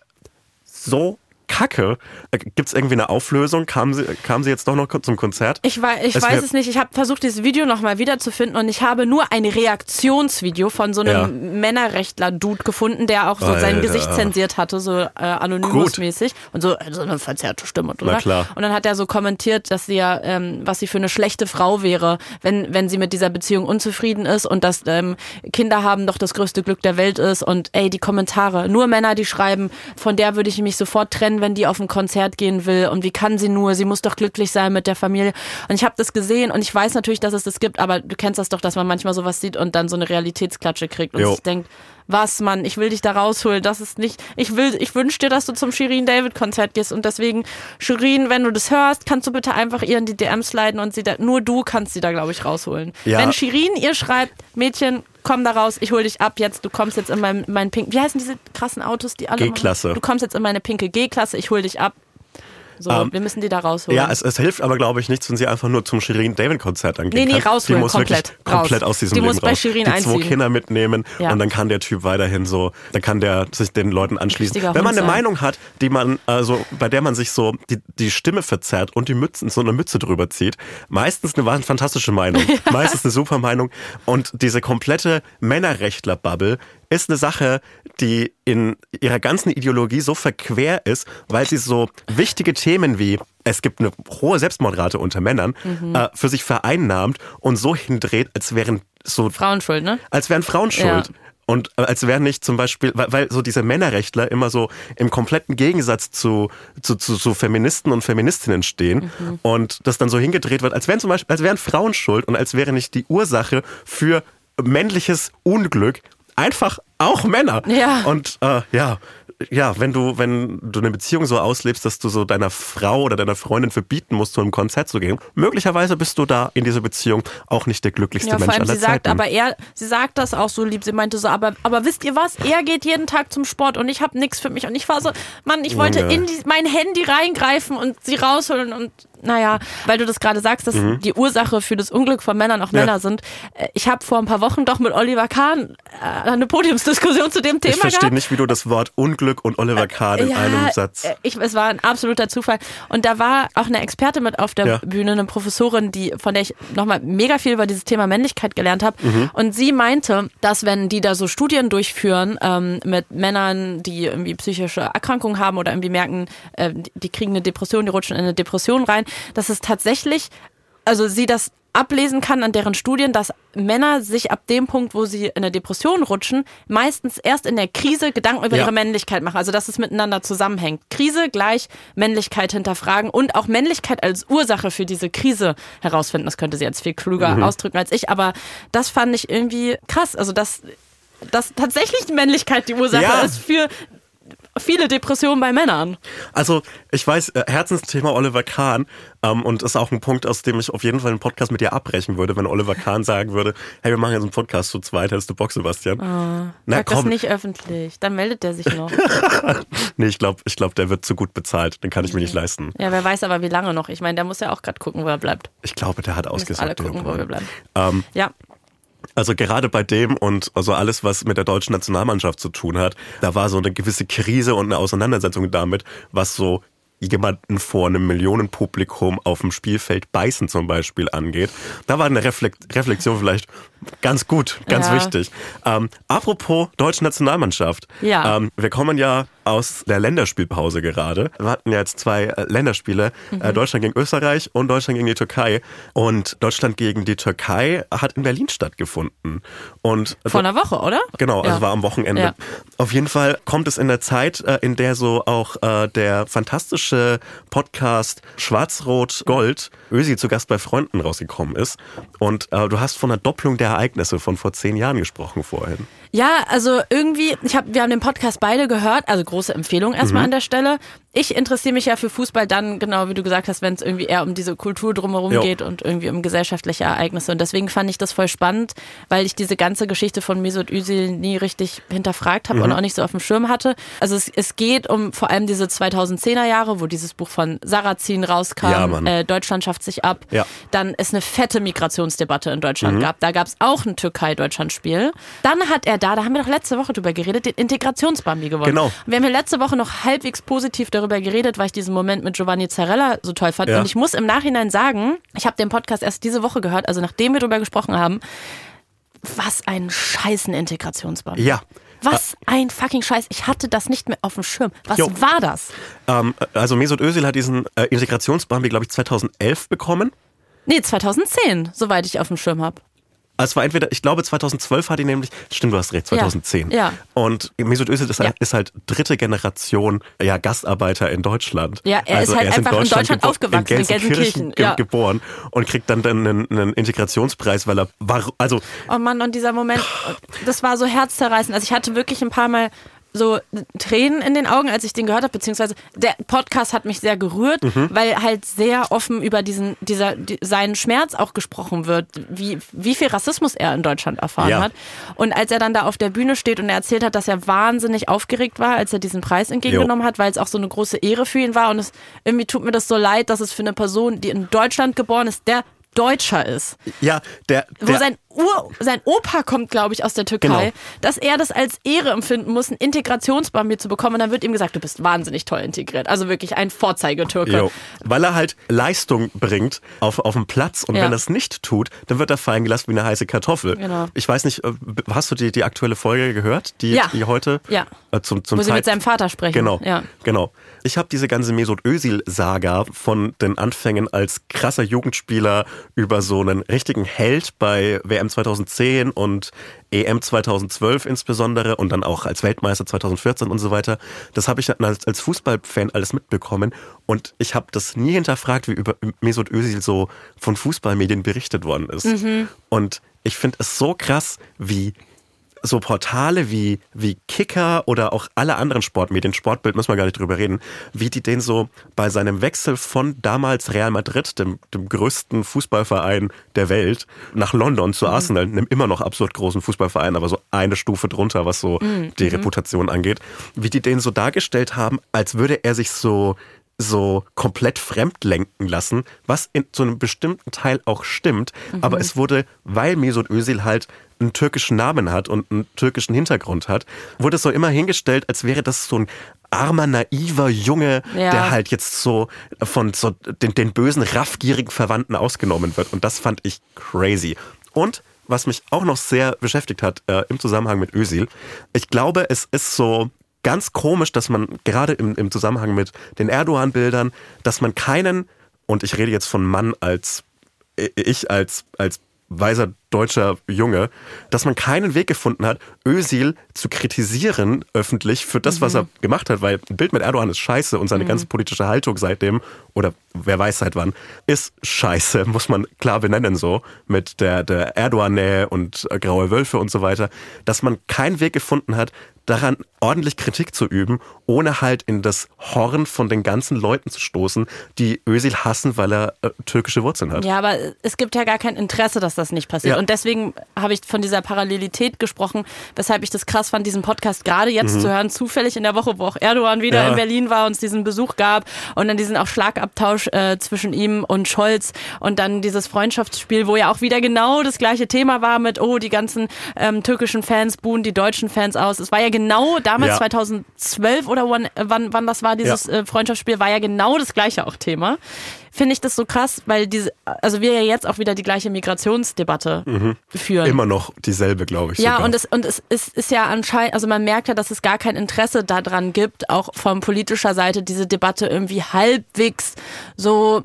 so Kacke. Äh, Gibt es irgendwie eine Auflösung? Kamen sie, kam sie jetzt doch noch zum Konzert? Ich, weiß, ich es weiß es nicht. Ich habe versucht, dieses Video nochmal wiederzufinden und ich habe nur ein Reaktionsvideo von so einem ja. Männerrechtler-Dude gefunden, der auch so Alter. sein Gesicht zensiert hatte, so äh, anonymous-mäßig. Und so, so eine verzerrte Stimme, oder? Na klar. Und dann hat er so kommentiert, dass sie ja, ähm, was sie für eine schlechte Frau wäre, wenn, wenn sie mit dieser Beziehung unzufrieden ist und dass ähm, Kinder haben doch das größte Glück der Welt ist. Und ey, die Kommentare, nur Männer, die schreiben, von der würde ich mich sofort trennen, wenn die auf ein Konzert gehen will und wie kann sie nur, sie muss doch glücklich sein mit der Familie. Und ich habe das gesehen und ich weiß natürlich, dass es das gibt, aber du kennst das doch, dass man manchmal sowas sieht und dann so eine Realitätsklatsche kriegt und jo. sich denkt, was, Mann, ich will dich da rausholen, das ist nicht, ich will, ich wünsche dir, dass du zum Shirin David Konzert gehst und deswegen, Shirin, wenn du das hörst, kannst du bitte einfach ihr in die DMs leiten und sie da, nur du kannst sie da, glaube ich, rausholen. Ja. Wenn Shirin ihr schreibt, Mädchen, komm da raus, ich hol dich ab jetzt, du kommst jetzt in meinen mein pink, wie heißen diese krassen Autos, die alle G-Klasse. Du kommst jetzt in meine pinke G-Klasse, ich hol dich ab. So, ähm, wir müssen die da rausholen. Ja, es, es hilft aber, glaube ich, nichts, wenn sie einfach nur zum Shirin David Konzert angehen Nee, nee, rausholen, die muss komplett. Komplett aus diesem die Leben muss bei Shirin die einziehen. zwei Kinder mitnehmen ja. und dann kann der Typ weiterhin so, dann kann der sich den Leuten anschließen. Richtiger wenn man eine Meinung hat, die man, also bei der man sich so die, die Stimme verzerrt und die Mützen, so eine Mütze drüber zieht, meistens eine fantastische Meinung, meistens eine super Meinung und diese komplette Männerrechtler-Bubble ist eine Sache, die in ihrer ganzen Ideologie so verquer ist, weil sie so wichtige Themen wie es gibt eine hohe Selbstmordrate unter Männern, mhm. äh, für sich vereinnahmt und so hindreht, als wären so Frauenschuld, ne? Als wären Frauenschuld. Ja. Und äh, als wären nicht zum Beispiel, weil, weil so diese Männerrechtler immer so im kompletten Gegensatz zu, zu, zu, zu Feministen und Feministinnen stehen mhm. und das dann so hingedreht wird, als wären zum Beispiel, als wären Frauen schuld und als wäre nicht die Ursache für männliches Unglück einfach auch Männer. Ja. Und äh, ja, ja, wenn du, wenn du eine Beziehung so auslebst, dass du so deiner Frau oder deiner Freundin verbieten musst, zu einem Konzert zu gehen, möglicherweise bist du da in dieser Beziehung auch nicht der glücklichste ja, Mensch vor allem aller sie sagt, Zeiten. Aber er, sie sagt das auch so lieb. Sie meinte so, aber, aber wisst ihr was? Er geht jeden Tag zum Sport und ich habe nichts für mich. Und ich war so, Mann, ich wollte ja. in die, mein Handy reingreifen und sie rausholen und naja, weil du das gerade sagst, dass mhm. die Ursache für das Unglück von Männern auch ja. Männer sind. Äh, ich habe vor ein paar Wochen doch mit Oliver Kahn äh, eine Podiumsdiskussion zu dem Thema Ich verstehe nicht, wie du das Wort Unglück und Oliver Kahn in ja, einem Satz. Äh, ich, es war ein absoluter Zufall. Und da war auch eine Experte mit auf der ja. Bühne, eine Professorin, die, von der ich nochmal mega viel über dieses Thema Männlichkeit gelernt habe. Mhm. Und sie meinte, dass wenn die da so Studien durchführen ähm, mit Männern, die irgendwie psychische Erkrankungen haben oder irgendwie merken, äh, die kriegen eine Depression, die rutschen in eine Depression rein, dass es tatsächlich, also sie das ablesen kann an deren Studien, dass Männer sich ab dem Punkt, wo sie in eine Depression rutschen, meistens erst in der Krise Gedanken über ja. ihre Männlichkeit machen. Also dass es miteinander zusammenhängt. Krise gleich Männlichkeit hinterfragen und auch Männlichkeit als Ursache für diese Krise herausfinden. Das könnte sie jetzt viel klüger mhm. ausdrücken als ich, aber das fand ich irgendwie krass. Also dass, dass tatsächlich Männlichkeit die Ursache ja. ist für viele Depressionen bei Männern. Also ich weiß, äh, Herzensthema Oliver Kahn ähm, und ist auch ein Punkt, aus dem ich auf jeden Fall einen Podcast mit dir abbrechen würde, wenn Oliver Kahn sagen würde, hey, wir machen jetzt einen Podcast zu zweit, hättest du Bock, Sebastian? Oh, Na, sag komm. das nicht öffentlich, dann meldet der sich noch. nee, ich glaube, ich glaub, der wird zu gut bezahlt, den kann ich mir nicht leisten. Ja, wer weiß aber, wie lange noch. Ich meine, der muss ja auch gerade gucken, wo er bleibt. Ich glaube, der hat ausgesagt. Alle gucken, wo wir bleiben. Ähm, ja. Also gerade bei dem und also alles, was mit der deutschen Nationalmannschaft zu tun hat, da war so eine gewisse Krise und eine Auseinandersetzung damit, was so jemanden vor einem Millionenpublikum auf dem Spielfeld beißen zum Beispiel angeht. Da war eine Reflekt Reflexion vielleicht ganz gut, ganz ja. wichtig. Ähm, apropos deutsche Nationalmannschaft. Ja. Ähm, wir kommen ja aus der Länderspielpause gerade. Wir hatten ja jetzt zwei äh, Länderspiele, äh, mhm. Deutschland gegen Österreich und Deutschland gegen die Türkei. Und Deutschland gegen die Türkei hat in Berlin stattgefunden. Und Vor einer Woche, oder? Genau, also war am Wochenende. Ja. Auf jeden Fall kommt es in der Zeit, äh, in der so auch der fantastische Podcast Schwarz-Rot-Gold Ösi zu Gast bei Freunden rausgekommen ist. Und du hast von einer Doppelung der Ereignisse von vor zehn Jahren gesprochen vorhin. Ja, also irgendwie, ich hab, wir haben den Podcast beide gehört, also große Empfehlung erstmal mhm. an der Stelle. Ich interessiere mich ja für Fußball dann, genau wie du gesagt hast, wenn es irgendwie eher um diese Kultur drumherum jo. geht und irgendwie um gesellschaftliche Ereignisse. Und deswegen fand ich das voll spannend, weil ich diese ganze Geschichte von Mesut Özil nie richtig hinterfragt habe mhm. und auch nicht so auf dem Schirm hatte. Also es, es geht um vor allem diese 2010er Jahre, wo dieses Buch von Sarrazin rauskam, ja, äh, Deutschland schafft sich ab. Ja. Dann es eine fette Migrationsdebatte in Deutschland mhm. gab. Da gab es auch ein Türkei-Deutschland-Spiel. Dann hat er da, da haben wir doch letzte Woche drüber geredet, den Integrationsbambi gewonnen. Genau. Wir haben ja letzte Woche noch halbwegs positiv darüber geredet, weil ich diesen Moment mit Giovanni Zarella so toll fand. Ja. Und ich muss im Nachhinein sagen, ich habe den Podcast erst diese Woche gehört, also nachdem wir darüber gesprochen haben, was ein scheißen Integrationsbambi. Ja. Was ein fucking Scheiß. Ich hatte das nicht mehr auf dem Schirm. Was jo. war das? Ähm, also Mesut Özil hat diesen äh, Integrationsbambi, glaube ich, 2011 bekommen. Nee, 2010, soweit ich auf dem Schirm habe. Also es war entweder, ich glaube 2012 hat die nämlich, stimmt, du hast recht, 2010. Ja. Und Mesut Özil ist, ja. ist, halt dritte Generation ja, Gastarbeiter in Deutschland. Ja, er also ist halt er ist einfach in Deutschland, in Deutschland aufgewachsen, in Gelsenkirchen, in ja. geboren und kriegt dann, dann einen, einen, Integrationspreis, weil er war, also... Oh Mann, und dieser Moment, das war so herzzerreißend. Also ich hatte wirklich ein paar Mal so Tränen in den Augen, als ich den gehört habe, beziehungsweise der Podcast hat mich sehr gerührt, mhm. weil halt sehr offen über diesen, dieser, die, seinen Schmerz auch gesprochen wird, wie, wie viel Rassismus er in Deutschland erfahren ja. hat. Und als er dann da auf der Bühne steht und er erzählt hat, dass er wahnsinnig aufgeregt war, als er diesen Preis entgegengenommen jo. hat, weil es auch so eine große Ehre für ihn war. Und es irgendwie tut mir das so leid, dass es für eine Person, die in Deutschland geboren ist, der Deutscher ist. Ja, der. der Wo sein, Ur, sein Opa kommt, glaube ich, aus der Türkei, genau. dass er das als Ehre empfinden muss, ein Integrationsbambi zu bekommen. Und dann wird ihm gesagt, du bist wahnsinnig toll integriert. Also wirklich ein Vorzeigetürke. Jo. Weil er halt Leistung bringt auf, auf dem Platz. Und ja. wenn er es nicht tut, dann wird er fallen gelassen wie eine heiße Kartoffel. Genau. Ich weiß nicht, äh, hast du die, die aktuelle Folge gehört, die, ja. die heute ja. Äh, zum, zum Wo sie mit seinem Vater sprechen. Genau, ja. genau. Ich habe diese ganze Mesut Özil-Saga von den Anfängen als krasser Jugendspieler über so einen richtigen Held bei WM 2010 und EM 2012 insbesondere und dann auch als Weltmeister 2014 und so weiter. Das habe ich als, als Fußballfan alles mitbekommen und ich habe das nie hinterfragt, wie über Mesut Özil so von Fußballmedien berichtet worden ist. Mhm. Und ich finde es so krass, wie so Portale wie, wie Kicker oder auch alle anderen Sportmedien, Sportbild müssen wir gar nicht drüber reden, wie die den so bei seinem Wechsel von damals Real Madrid, dem, dem größten Fußballverein der Welt, nach London zu mhm. Arsenal, einem immer noch absurd großen Fußballverein, aber so eine Stufe drunter, was so mhm. die mhm. Reputation angeht, wie die den so dargestellt haben, als würde er sich so so komplett fremd lenken lassen, was in, zu einem bestimmten Teil auch stimmt. Mhm. Aber es wurde, weil Mesut Özil halt einen türkischen Namen hat und einen türkischen Hintergrund hat, wurde es so immer hingestellt, als wäre das so ein armer, naiver Junge, ja. der halt jetzt so von so den, den bösen, raffgierigen Verwandten ausgenommen wird. Und das fand ich crazy. Und was mich auch noch sehr beschäftigt hat äh, im Zusammenhang mit Özil, ich glaube, es ist so ganz komisch, dass man gerade im, im Zusammenhang mit den Erdogan-Bildern, dass man keinen, und ich rede jetzt von Mann als ich als, als weiser deutscher Junge, dass man keinen Weg gefunden hat, Özil zu kritisieren öffentlich für das, mhm. was er gemacht hat, weil ein Bild mit Erdogan ist scheiße und seine mhm. ganze politische Haltung seitdem, oder wer weiß seit wann, ist scheiße, muss man klar benennen so, mit der, der Erdogan-Nähe und äh, graue Wölfe und so weiter, dass man keinen Weg gefunden hat, daran ordentlich Kritik zu üben, ohne halt in das Horn von den ganzen Leuten zu stoßen, die Özil hassen, weil er äh, türkische Wurzeln hat. Ja, aber es gibt ja gar kein Interesse, dass das nicht passiert. Ja. Und deswegen habe ich von dieser Parallelität gesprochen, weshalb ich das krass fand, diesen Podcast gerade jetzt mhm. zu hören, zufällig in der Woche, wo auch Erdogan wieder ja. in Berlin war, und es diesen Besuch gab und dann diesen auch Schlagabtausch äh, zwischen ihm und Scholz und dann dieses Freundschaftsspiel, wo ja auch wieder genau das gleiche Thema war mit, oh, die ganzen ähm, türkischen Fans buhen die deutschen Fans aus. Es war ja genau damals ja. 2012 oder wann, wann, wann das war, dieses ja. äh, Freundschaftsspiel, war ja genau das gleiche auch Thema. finde ich das so krass, weil diese, also wir ja jetzt auch wieder die gleiche Migrationsdebatte mhm. führen. Immer noch dieselbe, glaube ich. Ja, sogar. und es, und es, es ist ja anscheinend, also man merkt ja, dass es gar kein Interesse daran gibt, auch von politischer Seite diese Debatte irgendwie halbwegs so,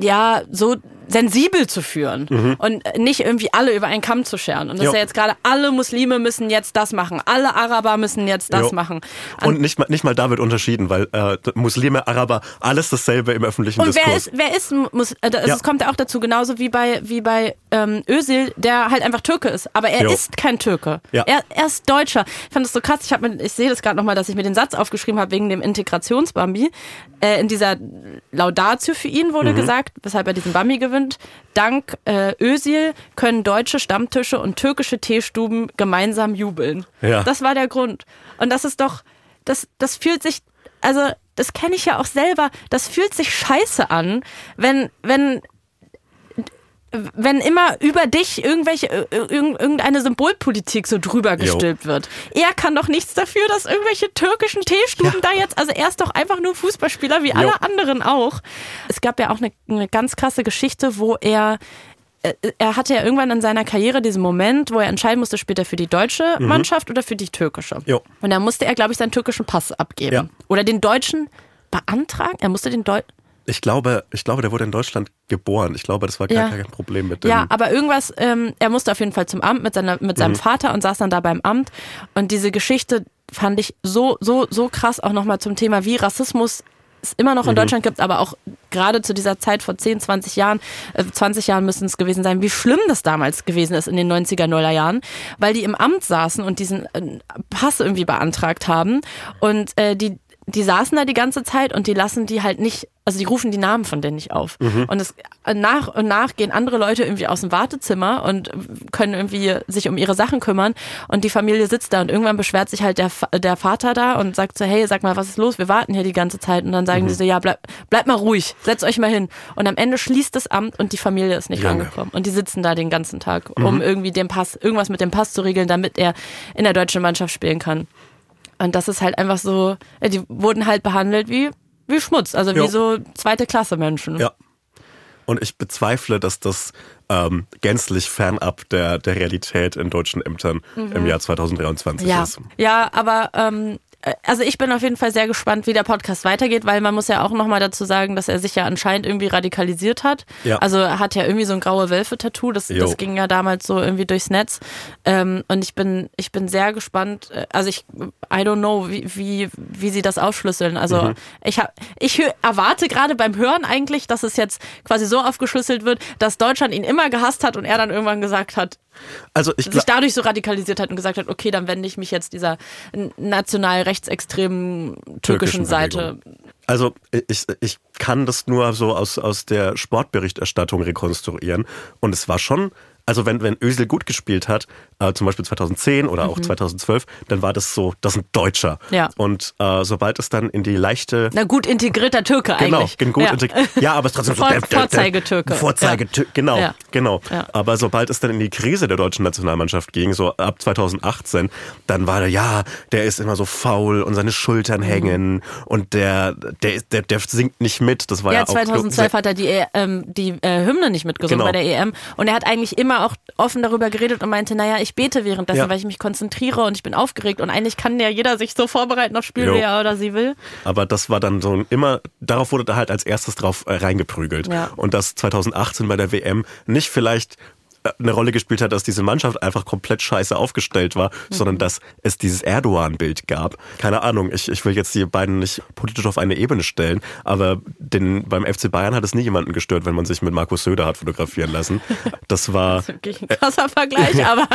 ja, so sensibel zu führen mhm. und nicht irgendwie alle über einen Kamm zu scheren. Und das jo. ist ja jetzt gerade, alle Muslime müssen jetzt das machen, alle Araber müssen jetzt das jo. machen. An und nicht mal, nicht mal da wird unterschieden, weil äh, Muslime, Araber, alles dasselbe im öffentlichen und Diskurs. wer ist, wer ist Mus also ja. es kommt ja auch dazu, genauso wie bei, wie bei ähm, Özil, der halt einfach Türke ist. Aber er jo. ist kein Türke. Ja. Er, er ist Deutscher. Ich fand das so krass. Ich, ich sehe das gerade nochmal, dass ich mir den Satz aufgeschrieben habe wegen dem Integrationsbambi. Äh, in dieser Laudatio für ihn wurde mhm. gesagt, weshalb er diesen Bambi gewinnt. Dank äh, Özil können deutsche Stammtische und türkische Teestuben gemeinsam jubeln. Ja. Das war der Grund. Und das ist doch, das, das fühlt sich, also das kenne ich ja auch selber, das fühlt sich scheiße an, wenn, wenn wenn immer über dich irgendwelche äh, irgendeine Symbolpolitik so drüber gestülpt wird. Er kann doch nichts dafür, dass irgendwelche türkischen Teestuben ja. da jetzt, also er ist doch einfach nur Fußballspieler wie jo. alle anderen auch. Es gab ja auch eine, eine ganz krasse Geschichte, wo er äh, er hatte ja irgendwann in seiner Karriere diesen Moment, wo er entscheiden musste, spielt er für die deutsche mhm. Mannschaft oder für die türkische. Jo. Und da musste er, glaube ich, seinen türkischen Pass abgeben. Ja. Oder den deutschen beantragen. Er musste den deutschen ich glaube, ich glaube, der wurde in Deutschland geboren. Ich glaube, das war gar ja. kein Problem mit dem. Ja, aber irgendwas, ähm, er musste auf jeden Fall zum Amt mit, seiner, mit seinem mhm. Vater und saß dann da beim Amt. Und diese Geschichte fand ich so, so, so krass auch nochmal zum Thema, wie Rassismus es immer noch in mhm. Deutschland gibt, aber auch gerade zu dieser Zeit vor 10, 20 Jahren, äh, 20 Jahren müssen es gewesen sein, wie schlimm das damals gewesen ist in den 90er, Nuller Jahren, weil die im Amt saßen und diesen äh, Pass irgendwie beantragt haben und äh, die die saßen da die ganze Zeit und die lassen die halt nicht, also die rufen die Namen von denen nicht auf. Mhm. Und es, nach und nach gehen andere Leute irgendwie aus dem Wartezimmer und können irgendwie sich um ihre Sachen kümmern und die Familie sitzt da und irgendwann beschwert sich halt der, der Vater da und sagt so, hey, sag mal, was ist los? Wir warten hier die ganze Zeit und dann sagen mhm. die so, ja, bleib, bleib mal ruhig, setzt euch mal hin. Und am Ende schließt das Amt und die Familie ist nicht Lange. angekommen und die sitzen da den ganzen Tag, um mhm. irgendwie den Pass, irgendwas mit dem Pass zu regeln, damit er in der deutschen Mannschaft spielen kann. Und das ist halt einfach so, die wurden halt behandelt wie, wie Schmutz, also jo. wie so zweite Klasse Menschen. Ja. Und ich bezweifle, dass das ähm, gänzlich fernab der, der Realität in deutschen Ämtern mhm. im Jahr 2023 ja. ist. Ja, aber ähm, äh, also ich bin auf jeden Fall sehr gespannt, wie der Podcast weitergeht, weil man muss ja auch nochmal dazu sagen, dass er sich ja anscheinend irgendwie radikalisiert hat. Ja. Also er hat ja irgendwie so ein graue Wölfe-Tattoo, das, das ging ja damals so irgendwie durchs Netz. Ähm, und ich bin, ich bin sehr gespannt, äh, also ich, I don't know, wie, wie, wie sie das aufschlüsseln. Also mhm. ich, hab, ich erwarte gerade beim Hören eigentlich, dass es jetzt quasi so aufgeschlüsselt wird, dass Deutschland ihn immer gehasst hat und er dann irgendwann gesagt hat, also ich sich dadurch so radikalisiert hat und gesagt hat, okay, dann wende ich mich jetzt dieser national rechtsextremen türkischen, türkischen Seite. Also ich, ich kann das nur so aus, aus der Sportberichterstattung rekonstruieren. Und es war schon also wenn, wenn Özil gut gespielt hat, äh, zum Beispiel 2010 oder mhm. auch 2012, dann war das so, das ist ein Deutscher. Ja. Und äh, sobald es dann in die leichte... Na gut integrierter Türke genau, eigentlich. Genau, gut ja. integriert. Ja, aber es ist trotzdem so... Der, der, Vorzeigetürke. Vorzeigetürke, genau, ja. genau. Ja. Aber sobald es dann in die Krise der deutschen Nationalmannschaft ging, so ab 2018, dann war der, ja, der ist immer so faul und seine Schultern mhm. hängen und der, der, der, der singt nicht mit. Das war ja, ja 2012 hat er die, e, ähm, die äh, Hymne nicht mitgesungen genau. bei der EM und er hat eigentlich immer auch offen darüber geredet und meinte, naja, ich bete währenddessen, ja. weil ich mich konzentriere und ich bin aufgeregt und eigentlich kann ja jeder sich so vorbereiten auf Spiel, jo. wie er oder sie will. Aber das war dann so immer, darauf wurde da halt als erstes drauf äh, reingeprügelt. Ja. Und das 2018 bei der WM nicht vielleicht eine Rolle gespielt hat, dass diese Mannschaft einfach komplett scheiße aufgestellt war, mhm. sondern dass es dieses Erdogan-Bild gab. Keine Ahnung, ich, ich will jetzt die beiden nicht politisch auf eine Ebene stellen, aber den, beim FC Bayern hat es nie jemanden gestört, wenn man sich mit Markus Söder hat fotografieren lassen. Das war... Das ist wirklich ein krasser Vergleich, aber...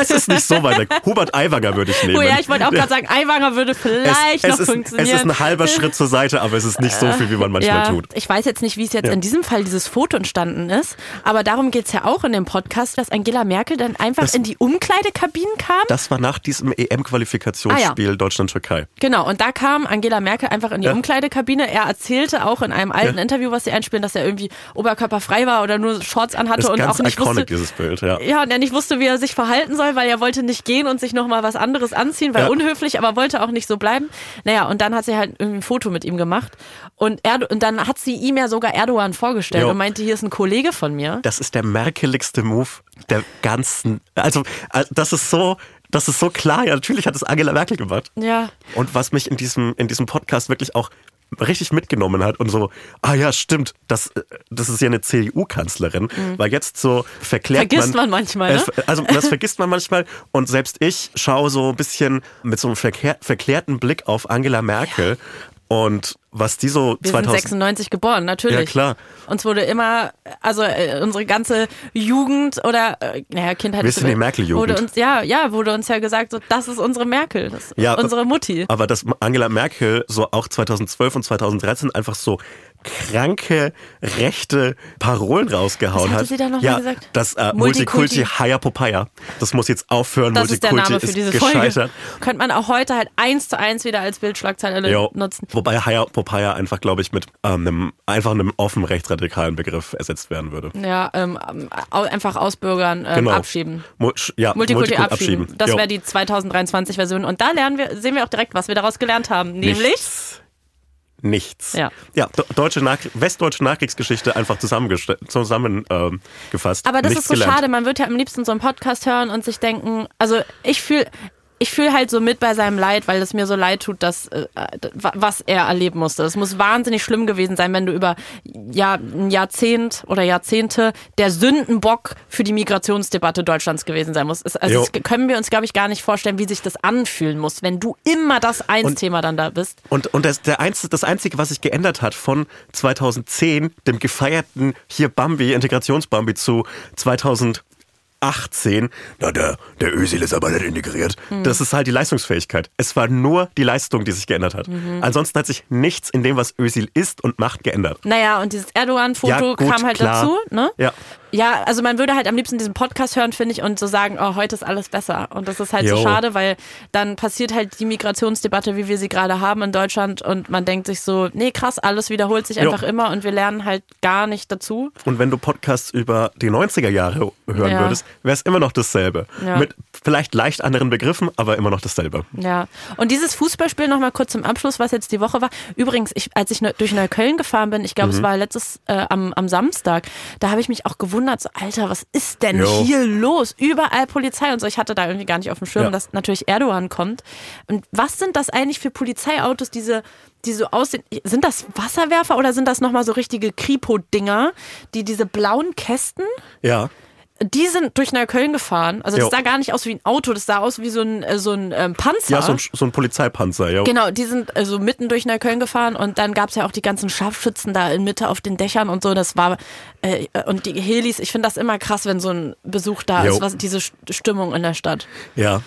es ist nicht so weit weg. Hubert Aiwanger würde ich nehmen. Oh ja, ich wollte auch gerade sagen, Aiwanger würde vielleicht es, noch ist, funktionieren. Es ist ein halber Schritt zur Seite, aber es ist nicht so viel, wie man manchmal ja, tut. Ich weiß jetzt nicht, wie es jetzt ja. in diesem Fall dieses Foto entstanden ist, aber darum geht es ja auch in dem Podcast Podcast, dass Angela Merkel dann einfach das, in die Umkleidekabinen kam? Das war nach diesem EM-Qualifikationsspiel ah, ja. Deutschland-Türkei. Genau, und da kam Angela Merkel einfach in die ja. Umkleidekabine. Er erzählte auch in einem alten ja. Interview, was sie einspielen, dass er irgendwie oberkörperfrei war oder nur Shorts anhatte und auch nicht wusste, dieses Bild, ja. ja, und er nicht wusste, wie er sich verhalten soll, weil er wollte nicht gehen und sich nochmal was anderes anziehen, weil unhöflich, aber wollte auch nicht so bleiben. Naja, und dann hat sie halt irgendwie ein Foto mit ihm gemacht und, Erdo und dann hat sie ihm ja sogar Erdogan vorgestellt jo. und meinte, hier ist ein Kollege von mir. Das ist der merkeligste Move der ganzen, also äh, das ist so, das ist so klar. Ja, natürlich hat es Angela Merkel gemacht. Ja. Und was mich in diesem, in diesem Podcast wirklich auch richtig mitgenommen hat und so, ah ja, stimmt, das, das ist ja eine CDU-Kanzlerin, mhm. weil jetzt so verklärt vergisst man, man manchmal. Ne? also das vergisst man manchmal und selbst ich schaue so ein bisschen mit so einem verklärten Blick auf Angela Merkel ja. Und was die so Wir 2000 sind 96 geboren, natürlich. Ja, klar. Uns wurde immer, also äh, unsere ganze Jugend oder, äh, naja, Kindheit. Wir sind die Merkel-Jugend. Wurde uns, ja, ja, wurde uns ja gesagt, so, das ist unsere Merkel, das ist ja, unsere Mutti. Aber dass Angela Merkel so auch 2012 und 2013 einfach so kranke rechte Parolen rausgehauen Was hat. Sie da noch ja, gesagt? Das äh, Multikulti, Multikulti Haya Popaya. Das muss jetzt aufhören. Das Multikulti ist der Name für diese gescheitert. Folge. Könnte man auch heute halt eins zu eins wieder als Bildschlagzeile jo. nutzen. Wobei Haya Popeye einfach, glaube ich, mit ähm, einem einfach einem offen rechtsradikalen Begriff ersetzt werden würde. Ja, ähm, einfach Ausbürgern ähm, genau. abschieben. Mu ja, Multikulti, abschieben. abschieben. Das wäre die 2023-Version. Und da lernen wir, sehen wir auch direkt, was wir daraus gelernt haben. Nämlich. Nichts nichts. Ja, ja deutsche Nach westdeutsche Nachkriegsgeschichte einfach zusammengefasst. Zusammen, ähm, Aber das nichts ist so gelernt. schade. Man wird ja am liebsten so einen Podcast hören und sich denken, also ich fühle ich fühle halt so mit bei seinem Leid, weil es mir so leid tut, dass äh, was er erleben musste. Es muss wahnsinnig schlimm gewesen sein, wenn du über ja, ein Jahrzehnt oder Jahrzehnte der Sündenbock für die Migrationsdebatte Deutschlands gewesen sein musst. Also das können wir uns, glaube ich, gar nicht vorstellen, wie sich das anfühlen muss, wenn du immer das Eins-Thema dann da bist. Und, und das, der Einz, das Einzige, was sich geändert hat von 2010, dem gefeierten hier Bambi, Integrationsbambi, zu 2000 18, na der, der Ösil ist aber nicht integriert. Mhm. Das ist halt die Leistungsfähigkeit. Es war nur die Leistung, die sich geändert hat. Mhm. Ansonsten hat sich nichts in dem, was Ösil ist und macht, geändert. Naja, und dieses Erdogan-Foto ja, kam halt klar. dazu. Ne? Ja. Ja, also man würde halt am liebsten diesen Podcast hören, finde ich, und so sagen, oh, heute ist alles besser. Und das ist halt jo. so schade, weil dann passiert halt die Migrationsdebatte, wie wir sie gerade haben in Deutschland, und man denkt sich so, nee, krass, alles wiederholt sich einfach jo. immer und wir lernen halt gar nicht dazu. Und wenn du Podcasts über die 90er Jahre hören ja. würdest, wäre es immer noch dasselbe. Ja. Mit vielleicht leicht anderen Begriffen, aber immer noch dasselbe. Ja. Und dieses Fußballspiel nochmal kurz zum Abschluss, was jetzt die Woche war. Übrigens, ich, als ich durch Neukölln gefahren bin, ich glaube, mhm. es war letztes äh, am, am Samstag, da habe ich mich auch gewundert, gewundert, so, Alter, was ist denn jo. hier los? Überall Polizei und so. Ich hatte da irgendwie gar nicht auf dem Schirm, ja. dass natürlich Erdogan kommt. Und was sind das eigentlich für Polizeiautos, diese die so aussehen. Sind das Wasserwerfer oder sind das nochmal so richtige Kripo-Dinger, die diese blauen Kästen? Ja die sind durch Neukölln gefahren. Also das jo. sah gar nicht aus wie ein Auto, das sah aus wie so ein, äh, so ein ähm, Panzer. Ja, so ein, so ein Polizeipanzer, ja. Genau, die sind also mitten durch Neukölln gefahren und dann gab es ja auch die ganzen Scharfschützen da in Mitte auf den Dächern und so. Das war äh, und die Helis, ich finde das immer krass, wenn so ein Besuch da jo. ist, was diese Stimmung in der Stadt. Ja.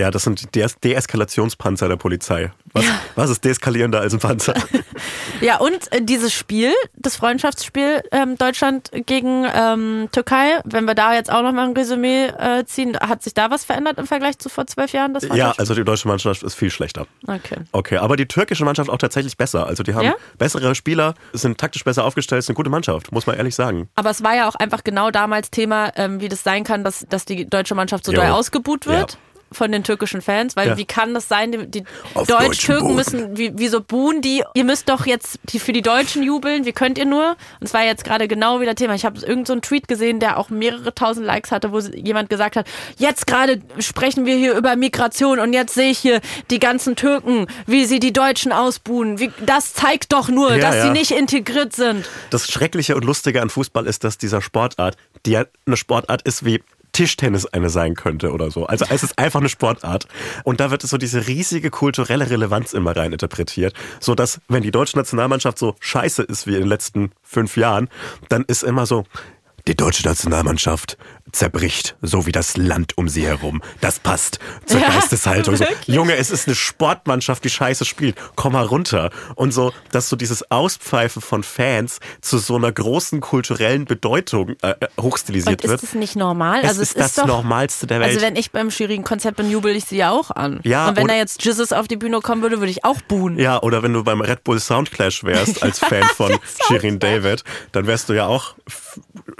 Ja, das sind die Deeskalationspanzer der Polizei. Was, ja. was ist deeskalierender als ein Panzer? ja, und äh, dieses Spiel, das Freundschaftsspiel ähm, Deutschland gegen ähm, Türkei, wenn wir da jetzt auch nochmal ein Resümee äh, ziehen, hat sich da was verändert im Vergleich zu vor zwölf Jahren? ja, also die deutsche Mannschaft ist viel schlechter. Okay. Okay, aber die türkische Mannschaft auch tatsächlich besser. Also die haben ja? bessere Spieler, sind taktisch besser aufgestellt, ist eine gute Mannschaft, muss man ehrlich sagen. Aber es war ja auch einfach genau damals Thema, ähm, wie das sein kann, dass, dass die deutsche Mannschaft so doll ausgebuht wird. Ja von den türkischen Fans, weil ja. wie kann das sein, die, die Deutsch-Türken müssen, wie, wieso buhen die? Ihr müsst doch jetzt die, für die Deutschen jubeln, wie könnt ihr nur? Und es war jetzt gerade genau wieder Thema. Ich habe irgendeinen so Tweet gesehen, der auch mehrere tausend Likes hatte, wo jemand gesagt hat, jetzt gerade sprechen wir hier über Migration und jetzt sehe ich hier die ganzen Türken, wie sie die Deutschen ausbuhen. Wie, das zeigt doch nur, ja, dass ja. sie nicht integriert sind. Das Schreckliche und Lustige an Fußball ist, dass dieser Sportart, die ja eine Sportart ist wie Tischtennis eine sein könnte oder so. Also es ist einfach eine Sportart. Und da wird so diese riesige kulturelle Relevanz immer rein interpretiert, so dass wenn die deutsche Nationalmannschaft so scheiße ist wie in den letzten fünf Jahren, dann ist immer so, Die deutsche Nationalmannschaft zerbricht, so wie das Land um sie herum. Das passt zur Ja, Geisteshaltung. So. Junge, es ist eine Sportmannschaft, die scheiße spielt. Komm mal runter. Und so, dass so dieses Auspfeifen von Fans zu so einer großen kulturellen Bedeutung äh, äh, hochstilisiert Und ist wird. das nicht normal? Es also ist es das ist doch, Normalste der Welt. Also wenn ich beim schwierigen Konzert bin, jubel ich sie ja auch an. Ja, und wenn da jetzt Jesus auf die Bühne kommen würde, würde ich auch buhen. Ja, oder wenn du beim Red Bull Soundclash wärst als Fan von Shirin David, dann wärst du ja auch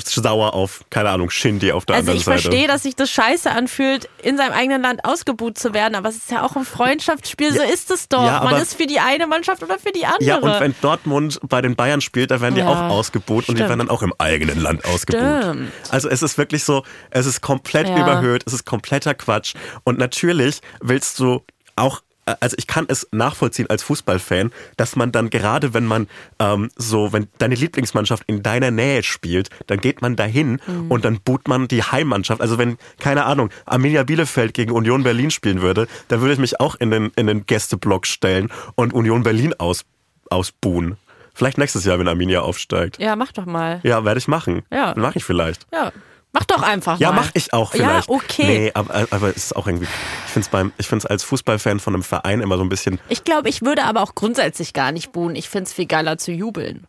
sauer auf, keine Ahnung, Shindy auf der Also anderen ich Seite. verstehe, dass sich das scheiße anfühlt, in seinem eigenen Land ausgebuht zu werden, aber es ist ja auch ein Freundschaftsspiel, so ist es doch. Ja, Man ist für die eine Mannschaft oder für die andere. Ja, und wenn Dortmund bei den Bayern spielt, dann werden die Ja, auch ausgebuht und die stimmt. werden dann auch im eigenen Land ausgebuht. Stimmt. Also es ist wirklich so, es ist komplett Ja. überhöht, es ist kompletter Quatsch. Und natürlich willst du auch, also ich kann es nachvollziehen als Fußballfan, dass man dann gerade, wenn man ähm, so, wenn deine Lieblingsmannschaft in deiner Nähe spielt, dann geht man dahin Mhm. und dann boot man die Heimmannschaft. Also wenn, keine Ahnung, Arminia Bielefeld gegen Union Berlin spielen würde, dann würde ich mich auch in den, in den Gästeblock stellen und Union Berlin aus, ausbuhen. Vielleicht nächstes Jahr, wenn Arminia aufsteigt. ja, mach doch mal. Ja, werde ich machen. Ja. Mache ich vielleicht. Ja, mach doch einfach Ja, mal. mache ich auch vielleicht. Ja, okay. Nee, aber, aber es ist auch irgendwie. Ich finde es beim, ich als Fußballfan von einem Verein immer so ein bisschen. Ich glaube, ich würde aber auch grundsätzlich gar nicht buhen. Ich finde es viel geiler zu jubeln.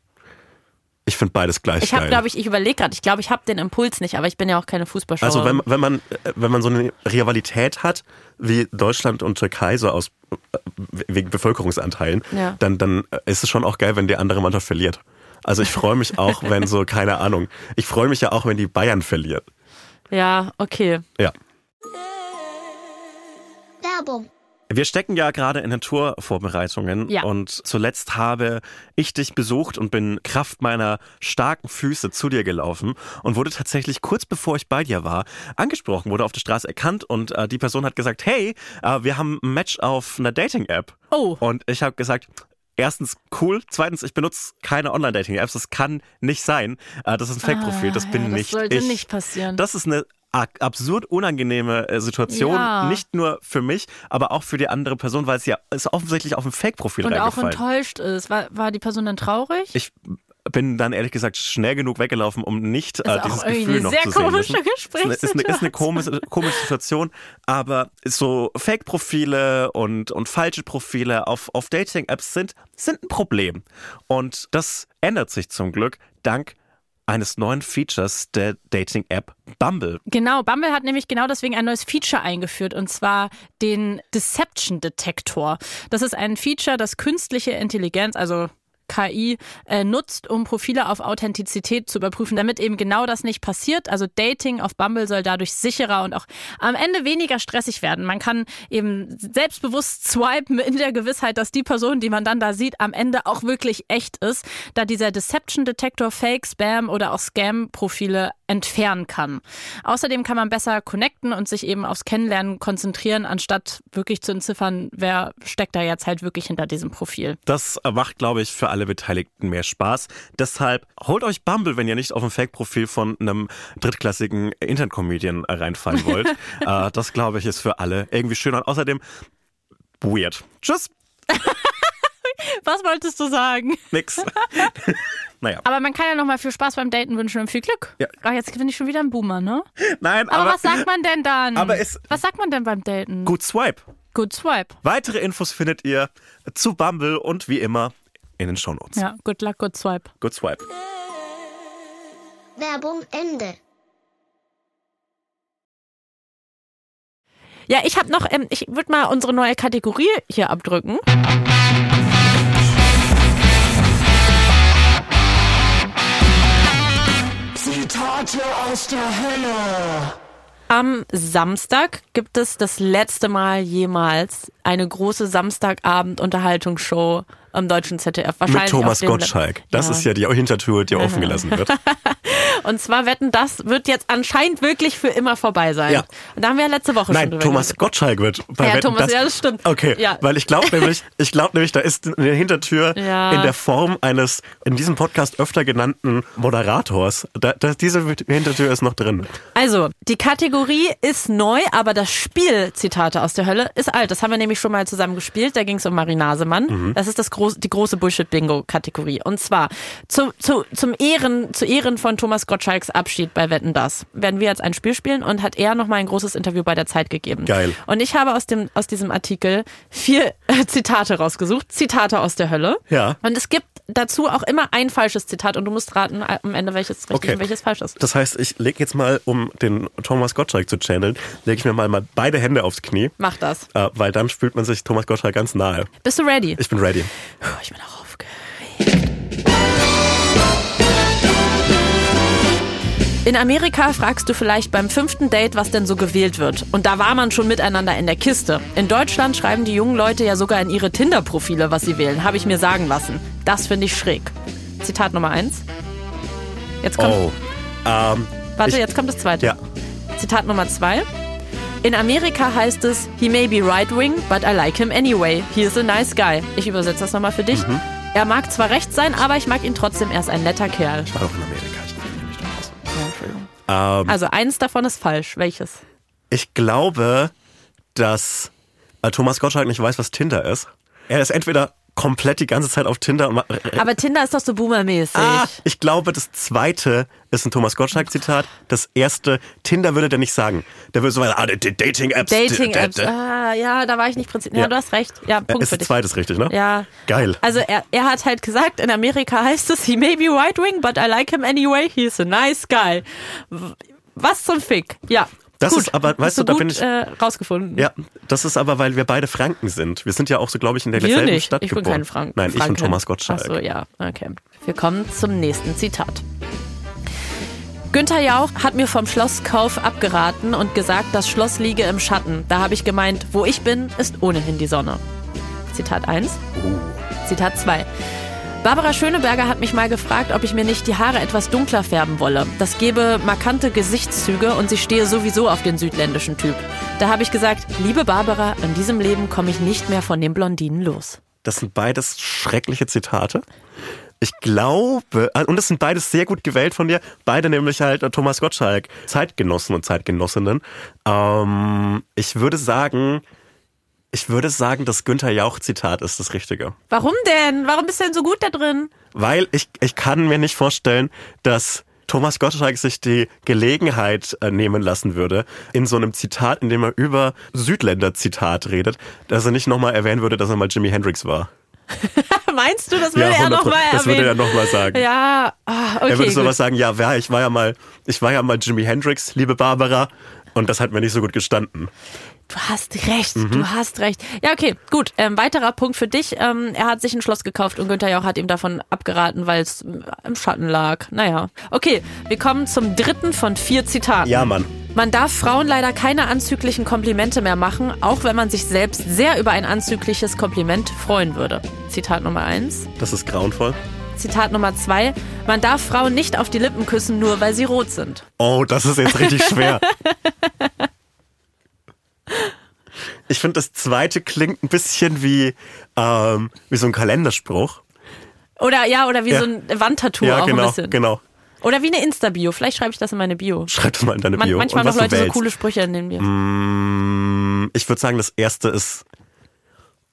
Ich finde beides gleich Ich habe, geil. glaube ich, ich überlege gerade, ich glaube, ich habe den Impuls nicht, aber ich bin ja auch keine Fußballschauerin. also wenn, wenn man wenn man so eine Rivalität hat wie Deutschland und Türkei so aus äh, wegen Bevölkerungsanteilen, Ja. dann dann ist es schon auch geil, wenn die andere Mannschaft verliert. Also ich freue mich auch, wenn so keine Ahnung. Ich freue mich ja auch, wenn die Bayern verliert. Ja, okay. Ja. Werbung. Wir stecken ja gerade in den Tourvorbereitungen Ja. und zuletzt habe ich dich besucht und bin Kraft meiner starken Füße zu dir gelaufen und wurde tatsächlich kurz bevor ich bei dir war angesprochen, wurde auf der Straße erkannt und äh, die Person hat gesagt, hey, äh, wir haben ein Match auf einer Dating-App. Oh. Und ich habe gesagt, Erstens cool, zweitens ich benutze keine Online-Dating-Apps, das kann nicht sein. Äh, Das ist ein Fake-Profil, das Ah, bin ja, das nicht sollte ich. nicht passieren. Das ist eine absurd unangenehme äh, Situation, Ja. nicht nur für mich, aber auch für die andere Person, weil es ja es offensichtlich auf ein Fake-Profil Und auch enttäuscht ist. War, war die Person dann traurig? Ich bin dann ehrlich gesagt schnell genug weggelaufen, um nicht Das äh, dieses Gefühl eine noch sehr zu sehen. komische müssen. Ist eine, ist eine, ist eine Gesprächssituation. komische, komische Situation, aber so Fake-Profile und, und falsche Profile auf, auf Dating-Apps sind, sind ein Problem. Und das ändert sich zum Glück dank eines neuen Features der Dating-App Bumble. Genau, Bumble hat nämlich genau deswegen ein neues Feature eingeführt und zwar den Deception Detector. Das ist ein Feature, das künstliche Intelligenz, also KI äh, nutzt, um Profile auf Authentizität zu überprüfen, damit eben genau das nicht passiert. Also Dating auf Bumble soll dadurch sicherer und auch am Ende weniger stressig werden. Man kann eben selbstbewusst swipen in der Gewissheit, dass die Person, die man dann da sieht, am Ende auch wirklich echt ist, da dieser Deception Detector Fake, Spam oder auch Scam-Profile entfernen kann. Außerdem kann man besser connecten und sich eben aufs Kennenlernen konzentrieren, anstatt wirklich zu entziffern, wer steckt da jetzt halt wirklich hinter diesem Profil. Das macht, glaube ich, für alle Beteiligten mehr Spaß. Deshalb holt euch Bumble, wenn ihr nicht auf ein Fake-Profil von einem drittklassigen Internet-Comedian reinfallen wollt. äh, das, glaube ich, ist für alle irgendwie schön und außerdem weird. Tschüss, Was wolltest du sagen? nix. naja, Aber man kann ja nochmal viel Spaß beim Daten wünschen und viel Glück. Ja. Ach, jetzt bin ich schon wieder ein Boomer, ne? nein, Aber, aber, was sagt man denn dann? aber es- was sagt man denn beim Daten? gut Swipe. Good Swipe. Weitere Infos findet ihr zu Bumble und wie immer in den Shownotes. Ja, good luck, good swipe. Good Swipe. Werbung Ende. Ja, ich habe noch, ähm, ich würde mal unsere neue Kategorie hier abdrücken. Zitate aus der Hölle. Am Samstag gibt es das letzte Mal jemals eine große Samstagabend-Unterhaltungsshow am deutschen ZDF. Wahrscheinlich Mit Thomas Gottschalk. Das ist ja die Hintertür, die offen gelassen wird. Und zwar wetten, das wird jetzt anscheinend wirklich für immer vorbei sein. Ja. Und da haben wir ja letzte Woche schon Nein, drüber Thomas. Gottschalk wird bei Ja, Wetten, Thomas, ja, das stimmt. Okay, Ja. weil ich glaube nämlich, ich glaube nämlich, da ist eine Hintertür Ja. in der Form eines in diesem Podcast öfter genannten Moderators. Da, da, diese Hintertür ist noch drin. Also, die Kategorie ist neu, aber das Spiel, Zitate aus der Hölle, ist alt. Das haben wir nämlich schon mal zusammen gespielt. Da ging es um Marie Nasemann. Mhm. Das ist das groß, die große Bullshit-Bingo-Kategorie. Und zwar zu, zu, zum Ehren, zu Ehren von Thomas Gottschalks Abschied bei Wetten Das werden wir jetzt ein Spiel spielen und hat er nochmal ein großes Interview bei der Zeit gegeben. Geil. Und ich habe aus, dem, aus diesem Artikel vier äh, Zitate rausgesucht. Zitate aus der Hölle. Ja. Und es gibt dazu auch immer ein falsches Zitat und du musst raten äh, am Ende, welches richtig Okay. und welches falsch ist. Das heißt, ich lege jetzt mal, um den Thomas Gottschalk zu channeln, lege ich mir mal, mal beide Hände aufs Knie, Mach das. äh, weil dann fühlt man sich Thomas Gottschalk ganz nahe. Bist du ready? Ich bin ready. Puh, ich bin auch aufgeregt. In Amerika fragst du vielleicht beim fünften Date, was denn so gewählt wird. Und da war man schon miteinander in der Kiste. In Deutschland schreiben die jungen Leute ja sogar in ihre Tinder-Profile, was sie wählen. Habe ich mir sagen lassen. Das finde ich schräg. Zitat Nummer eins. Jetzt kommt, Oh. Ähm, warte, ich- jetzt kommt das zweite. ja. Zitat Nummer zwei. In Amerika heißt es, he may be right-wing, but I like him anyway. He is a nice guy. Ich übersetze das nochmal für dich. Mhm. Er mag zwar recht sein, aber ich mag ihn trotzdem. Er ist ein netter Kerl. Ich war doch in Amerika. Ähm, Also eins davon ist falsch. Welches? ich glaube, dass äh, Thomas Gottschalk nicht weiß, was Tinder ist. Er ist entweder komplett die ganze Zeit auf Tinder äh, Aber Tinder ist doch so boomermäßig. Ah, ich glaube, das zweite ist ein Thomas Gottschalk-Zitat. Das erste, Tinder würde der nicht sagen. Der würde so weiter, ah, Dating-Apps. Dating-Apps. Ah, ja, da war ich nicht präzise. Ja, Ja. du hast recht. Ja, Punkt Ist für das dich. zweites richtig, ne? Ja. Geil. Also er, er hat halt gesagt, in Amerika heißt es, he may be right-wing, but I like him anyway. He's a nice guy. Was zum Fick? Ja. Das gut. ist aber, weißt du, da bin ich- Äh, rausgefunden. Ja, das ist aber, weil wir beide Franken sind. Wir sind ja auch so, glaube ich, in der Wir selben nicht. Stadt ich bin geboren. kein Frank Nein, ich bin Franken. Thomas Gottschalk. Ach so, ja, okay. Wir kommen zum nächsten Zitat. Günther Jauch hat mir vom Schlosskauf abgeraten und gesagt, das Schloss liege im Schatten. Da habe ich gemeint, wo ich bin, ist ohnehin die Sonne. Zitat 1. Zitat 2. Barbara Schöneberger hat mich mal gefragt, ob ich mir nicht die Haare etwas dunkler färben wolle. Das gebe markante Gesichtszüge und sie stehe sowieso auf den südländischen Typ. Da habe ich gesagt, liebe Barbara, in diesem Leben komme ich nicht mehr von den Blondinen los. Das sind beides schreckliche Zitate. Ich glaube, äh, und das sind beides sehr gut gewählt von dir, beide nämlich halt äh, Thomas Gottschalk, Zeitgenossen und Zeitgenossinnen. Ähm, ich würde sagen, ich würde sagen, das Günther Jauch-Zitat ist das Richtige. Warum denn? Warum bist du denn so gut da drin? Weil ich, ich kann mir nicht vorstellen, dass Thomas Gottschalk sich die Gelegenheit äh, nehmen lassen würde, in so einem Zitat, in dem er über Südländer-Zitat redet, dass er nicht nochmal erwähnen würde, dass er mal Jimi Hendrix war. Meinst du, das würde er 100 nochmal erwähnen? Das würde er nochmal sagen. Ja, ah, okay. er würde sowas gut. sagen, ja, wer, ich war ja mal, ich war ja mal Jimi Hendrix, liebe Barbara, und das hat mir nicht so gut gestanden. Du hast recht, Mhm. du hast recht. Ja, okay, gut. Ähm, weiterer Punkt für dich. Ähm, er hat sich ein Schloss gekauft und Günther Jauch hat ihm davon abgeraten, weil es im Schatten lag. Naja. Okay, wir kommen zum dritten von vier Zitaten. Ja, Mann. Man darf Frauen leider keine anzüglichen Komplimente mehr machen, auch wenn man sich selbst sehr über ein anzügliches Kompliment freuen würde. Zitat Nummer eins. Das ist grauenvoll. Zitat Nummer zwei. Man darf Frauen nicht auf die Lippen küssen, nur weil sie rot sind. Oh, das ist jetzt richtig schwer. Ich finde, das zweite klingt ein bisschen wie, ähm, wie so ein Kalenderspruch. Oder ja, oder wie Ja. so ein Wandtattoo ja, auch genau, ein bisschen. genau. Oder wie eine Insta-Bio. Vielleicht schreibe ich das in meine Bio. Schreib das mal in deine Man, Bio. manchmal und noch Leute so coole Sprüche in den Bios. Mm, Ich würde sagen, das erste ist.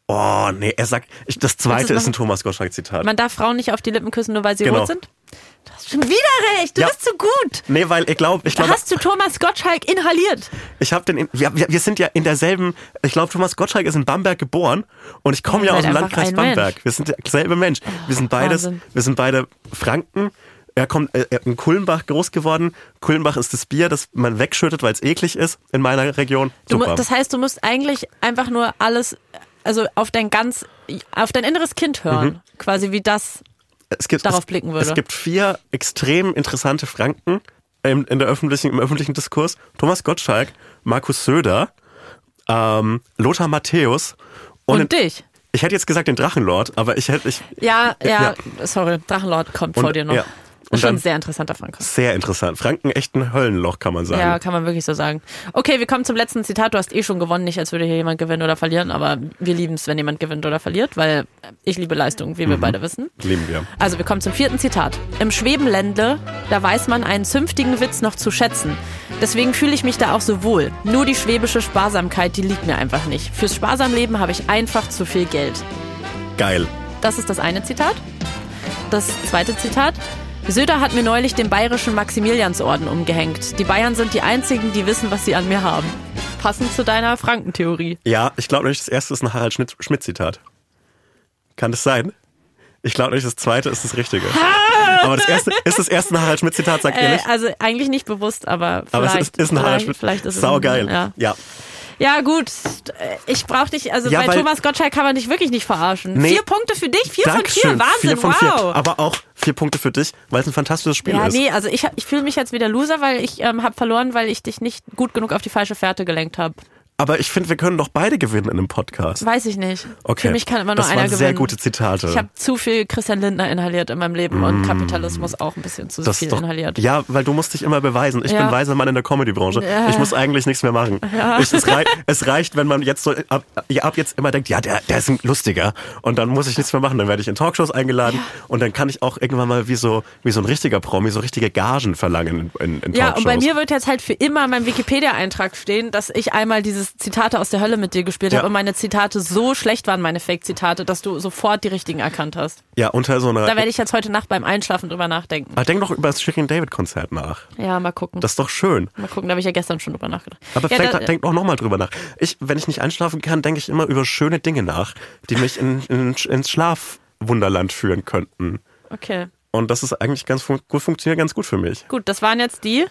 Oh, nee, er sagt. Ich, das zweite ist ein Thomas Gottschalk-Zitat. Man darf Frauen nicht auf die Lippen küssen, nur weil sie Genau. rot sind? Du hast schon wieder recht. Du Ja. bist zu gut. Nee, weil ich glaube, ich glaube, hast du Thomas Gottschalk inhaliert. ich habe den. In, wir, wir sind ja in derselben. Ich glaube, Thomas Gottschalk ist in Bamberg geboren und ich komme ja aus dem Landkreis Bamberg. Mensch. Wir sind derselbe Mensch. Wir sind beides. Wahnsinn. Wir sind beide Franken. Er kommt äh, in Kulmbach groß geworden. Kulmbach ist das Bier, das man wegschüttet, weil es eklig ist in meiner Region. Du, Super. das heißt, du musst eigentlich einfach nur alles, also auf dein ganz, auf dein inneres Kind hören. Mhm. Quasi wie das. Es gibt, darauf blicken würde. Es gibt vier extrem interessante Franken im, in der öffentlichen, im öffentlichen Diskurs. Thomas Gottschalk, Markus Söder, ähm, Lothar Matthäus und, Und dich. ich hätte jetzt gesagt den Drachenlord, aber ich hätte ich Ja, ja, Ja. sorry, Drachenlord kommt Und- vor dir noch. ja. Und Schon ein sehr interessanter Frank. sehr interessant. Franken echt ein Höllenloch, kann man sagen. Ja, kann man wirklich so sagen. Okay, wir kommen zum letzten Zitat. Du hast eh schon gewonnen, nicht als würde hier jemand gewinnen oder verlieren, aber wir lieben es, wenn jemand gewinnt oder verliert, weil ich liebe Leistung, wie wir Mhm. beide wissen. Lieben wir. Also wir kommen zum vierten Zitat. Im Schwebenländle, da weiß man einen zünftigen Witz noch zu schätzen. Deswegen fühle ich mich da auch so wohl. Nur die schwäbische Sparsamkeit, die liegt mir einfach nicht. Fürs Sparsamleben habe ich einfach zu viel Geld. Geil. Das ist das eine Zitat. Das zweite Zitat. Söder hat mir neulich den bayerischen Maximiliansorden umgehängt. Die Bayern sind die einzigen, die wissen, was sie an mir haben. Passend zu deiner Frankentheorie. Ja, ich glaube nicht, das erste ist ein Harald Schmidt-Zitat. Kann das sein? Ich glaube nicht, das zweite ist das Richtige. aber das erste ist das erste ein Harald Schmidt-Zitat, sagt ihr Äh, nicht? also eigentlich nicht bewusst, aber vielleicht. Aber es ist, ist ein Harald Schmidt. Vielleicht ist es Sau ein- geil. Ja. ja. Ja, gut. Ich brauche dich, also Ja, bei Thomas Gottschalk kann man dich wirklich nicht verarschen. Nee. Vier Punkte für dich, vier von vier. Wahnsinn, vier von wow. vier. Aber auch vier Punkte für dich, weil es ein fantastisches Spiel Ja, ist. nee, also ich, ich fühle mich jetzt wieder Loser, weil ich ähm, habe verloren, weil ich dich nicht gut genug auf die falsche Fährte gelenkt habe. Aber ich finde, wir können doch beide gewinnen in einem Podcast. Weiß ich nicht. Okay. Für mich kann immer nur das einer waren gewinnen. sehr gute Zitate. Ich habe zu viel Christian Lindner inhaliert in meinem Leben und Kapitalismus auch ein bisschen zu Mm. das viel doch, inhaliert. Ja, weil du musst dich immer beweisen. Ich Ja. bin weiser Mann in der Comedy-Branche. Ja. Ich muss eigentlich nichts mehr machen. Ich, es, rei es reicht, wenn man jetzt so ab, ja, ab jetzt immer denkt, ja, der, der ist ein lustiger. Und dann muss ich nichts mehr machen. Dann werde ich in Talkshows eingeladen und dann kann ich auch irgendwann mal wie so, wie so ein richtiger Promi so richtige Gagen verlangen in, in, in Ja, Talkshows. und bei mir wird jetzt halt für immer in meinem Wikipedia-Eintrag stehen, dass ich einmal dieses Zitate aus der Hölle mit dir gespielt Ja. habe und meine Zitate so schlecht waren, meine Fake-Zitate, dass du sofort die richtigen erkannt hast. ja, unter so einer. Da werde ich jetzt heute Nacht beim Einschlafen drüber nachdenken. Aber denk doch über das Shirin David Konzert nach. Ja, mal gucken. Das ist doch schön. mal gucken, da habe ich ja gestern schon drüber nachgedacht. Aber ja, vielleicht da, denk doch nochmal drüber nach. Ich, wenn ich nicht einschlafen kann, denke ich immer über schöne Dinge nach, die mich in, in, ins Schlafwunderland führen könnten. Okay, Und das ist eigentlich ganz gut, funktioniert ganz gut für mich. gut, das waren jetzt die.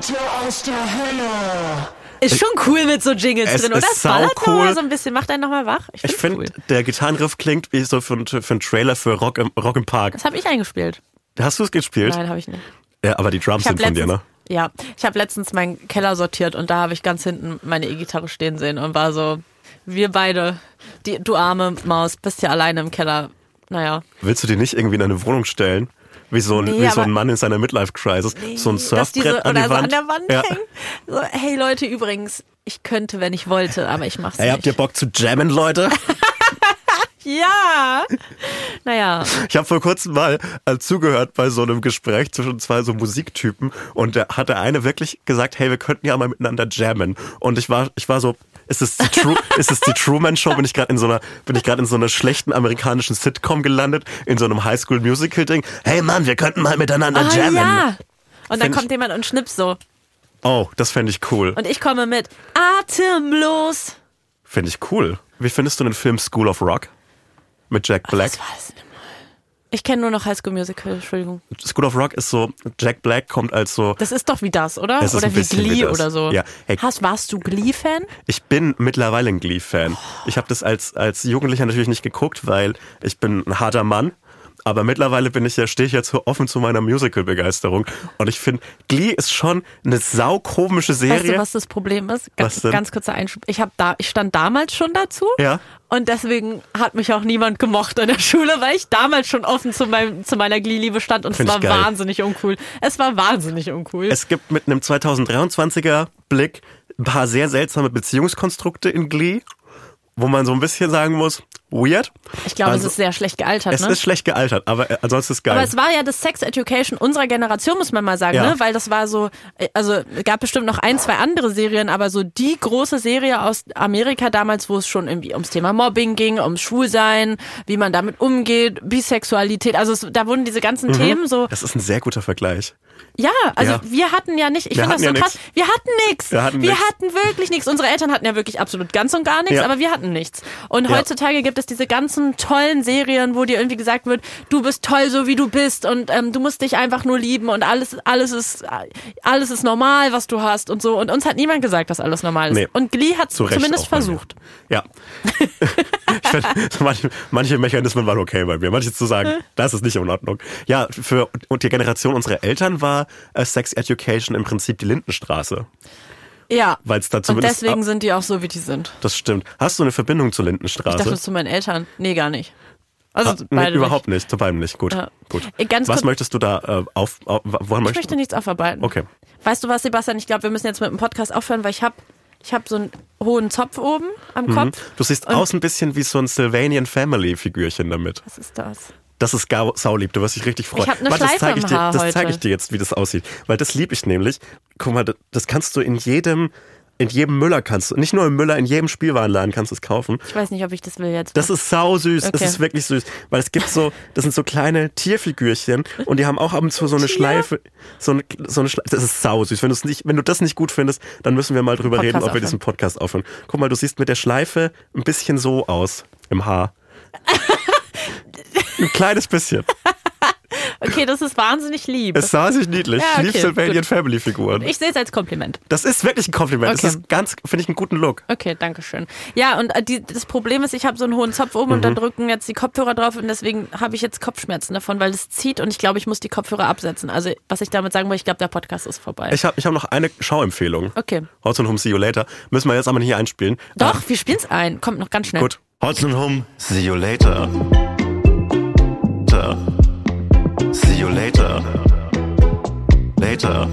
Zitate aus der Hölle. Ist schon cool mit so Jingles Es drin, oder? ist Das ballert cool. so ein bisschen. Macht einen nochmal wach. Ich finde finde, cool. der Gitarrenriff klingt wie so für, ein- für einen Trailer für Rock im, Rock im Park. Das habe ich eingespielt. Hast du es gespielt? Nein, habe ich nicht. Ja, aber die Drums sind von dir, ne? ja, ich habe letztens meinen Keller sortiert und da habe ich ganz hinten meine E-Gitarre stehen sehen und war so, wir beide, die, du arme Maus, bist ja alleine im Keller. Naja. Willst du die nicht irgendwie in eine Wohnung stellen? Wie so ein, Nee, wie so ein Mann in seiner Midlife-Crisis. so ein Surfbrett so, an die oder so Wand. an der Wand ja. hängen. So, hey Leute, übrigens, ich könnte, wenn ich wollte, aber ich mach's Hey, habt ihr nicht. Bock zu jammen, Leute? Ja. Naja. Ich habe vor kurzem mal äh, zugehört bei so einem Gespräch zwischen zwei so Musiktypen und da hat der eine wirklich gesagt, hey, wir könnten ja mal miteinander jammen. Und ich war, ich war so, ist es die, True, ist es die Truman Show? Bin ich gerade in so einer, bin ich gerade in so einer schlechten amerikanischen Sitcom gelandet, in so einem Highschool Musical Ding? Hey Mann, wir könnten mal miteinander Ah, jammen. ja. Und dann kommt jemand und schnippt so. Oh, das fände ich cool. Und ich komme mit atemlos. Fände ich cool. Wie findest du den Film School of Rock? Mit Jack Black? War das mal? Ich kenne nur noch High School Musical, Entschuldigung. School of Rock ist so, Jack Black kommt als so, Das ist doch wie das, oder? Es ist oder ein wie bisschen wie Glee das. oder so. Ja. Hey. Hast, warst du Glee-Fan? Ich bin mittlerweile ein Glee-Fan. Ich habe das als, als Jugendlicher natürlich nicht geguckt, weil ich bin ein harter Mann. Aber mittlerweile bin ich ja, stehe ich jetzt so offen zu meiner Musical-Begeisterung. Und ich finde, Glee ist schon eine saukomische Serie. Weißt du, was das Problem ist? Ganz, ganz kurzer Einschub. Ich, hab da, ich stand damals schon dazu. Ja. Und deswegen hat mich auch niemand gemocht in der Schule, weil ich damals schon offen zu, meinem, zu meiner Glee-Liebe stand. Und es Find ich war wahnsinnig uncool. Es war wahnsinnig uncool. Es gibt mit einem 2023er Blick ein paar sehr seltsame Beziehungskonstrukte in Glee, wo man so ein bisschen sagen muss, weird. ich glaube, Also, es ist sehr schlecht gealtert. Es ne? ist schlecht gealtert, aber äh, ansonsten ist es geil. Aber es war ja das Sex Education unserer Generation, muss man mal sagen, Ja. ne? Weil das war so, äh, also es gab bestimmt noch ein, zwei andere Serien, aber so die große Serie aus Amerika damals, wo es schon irgendwie ums Thema Mobbing ging, ums Schwulsein, wie man damit umgeht, Bisexualität, also es, da wurden diese ganzen Themen so, das ist ein sehr guter Vergleich. ja, also Ja. wir hatten ja nicht, ich finde das so ja krass, nix. wir hatten nichts. Wir hatten wir nix. hatten wirklich nichts. Unsere Eltern hatten ja wirklich absolut ganz und gar nichts, aber wir hatten nichts. Und heutzutage gibt es diese ganzen tollen Serien, wo dir irgendwie gesagt wird, du bist toll, so wie du bist und ähm, du musst dich einfach nur lieben und alles, alles ist, alles ist normal, was du hast und so. Und uns hat niemand gesagt, dass alles normal ist. Nee. Und Glee hat Zu Recht zumindest versucht. Ja. ich find, manche, manche Mechanismen waren okay bei mir. Manche zu sagen, das ist nicht in Ordnung. Ja, für und die Generation unserer Eltern war äh, Sex Education im Prinzip die Lindenstraße. Ja. Weil es da Und deswegen ab- sind die auch so, wie die sind. das stimmt. Hast du eine Verbindung zur Ich Lindenstraße? dachte zu meinen Eltern. Nee, gar nicht. Also Ah, nee, überhaupt nicht. Zu beidem nicht. Gut. Ja. Gut. Äh, ganz Was kurz- möchtest du da äh, auf, auf woran Ich möchtest möchte nichts aufarbeiten. Okay. Weißt du was, Sebastian? Ich glaube, wir müssen jetzt mit dem Podcast aufhören, weil ich habe ich hab so einen hohen Zopf oben am Mhm. Kopf. Du siehst aus ein bisschen wie so ein Sylvanian Family Figürchen damit. Was ist das? Das ist gar saulieb, du wirst dich richtig freuen. Ich hab eine Warte, das Schleife zeige ich dir, Das zeige ich dir jetzt, wie das aussieht. Weil das lieb ich nämlich. Guck mal, das- das kannst du in jedem in jedem Müller kannst du, nicht nur im Müller, in jedem Spielwarenladen kannst du es kaufen. Ich weiß nicht, ob ich das will jetzt. Das ist sau süß. Okay. Das ist wirklich süß. Weil es gibt so, das sind so kleine Tierfigürchen und die haben auch ab und zu so eine Schleife. So eine, so eine Schleife. Das ist sau süß. Wenn, nicht, wenn du das nicht gut findest, dann müssen wir mal drüber Podcast reden, ob wir aufhören. diesen Podcast aufhören. Guck mal, du siehst mit der Schleife ein bisschen so aus im Haar. ein kleines bisschen. Okay, das ist wahnsinnig lieb. Es sah sich niedlich. Ja, okay, Sylvanian gut. Family Figuren. Ich sehe es als Kompliment. Das ist wirklich ein Kompliment. Okay. Das ist ganz, finde ich, einen guten Look. Okay, danke schön. Ja, und äh, die, das Problem ist, ich habe so einen hohen Zopf oben und Mhm. da drücken jetzt die Kopfhörer drauf und deswegen habe ich jetzt Kopfschmerzen davon, weil es zieht und ich glaube, ich muss die Kopfhörer absetzen. Also, was ich damit sagen will, ich glaube, der Podcast ist vorbei. Ich habe ich hab noch eine Schauempfehlung. okay. Hot and Home See You Later. Müssen wir jetzt aber nicht hier einspielen. Doch, wir spielen es ein. Kommt noch ganz schnell. Gut. Hot and Home See You Later. Later. See you later. Later.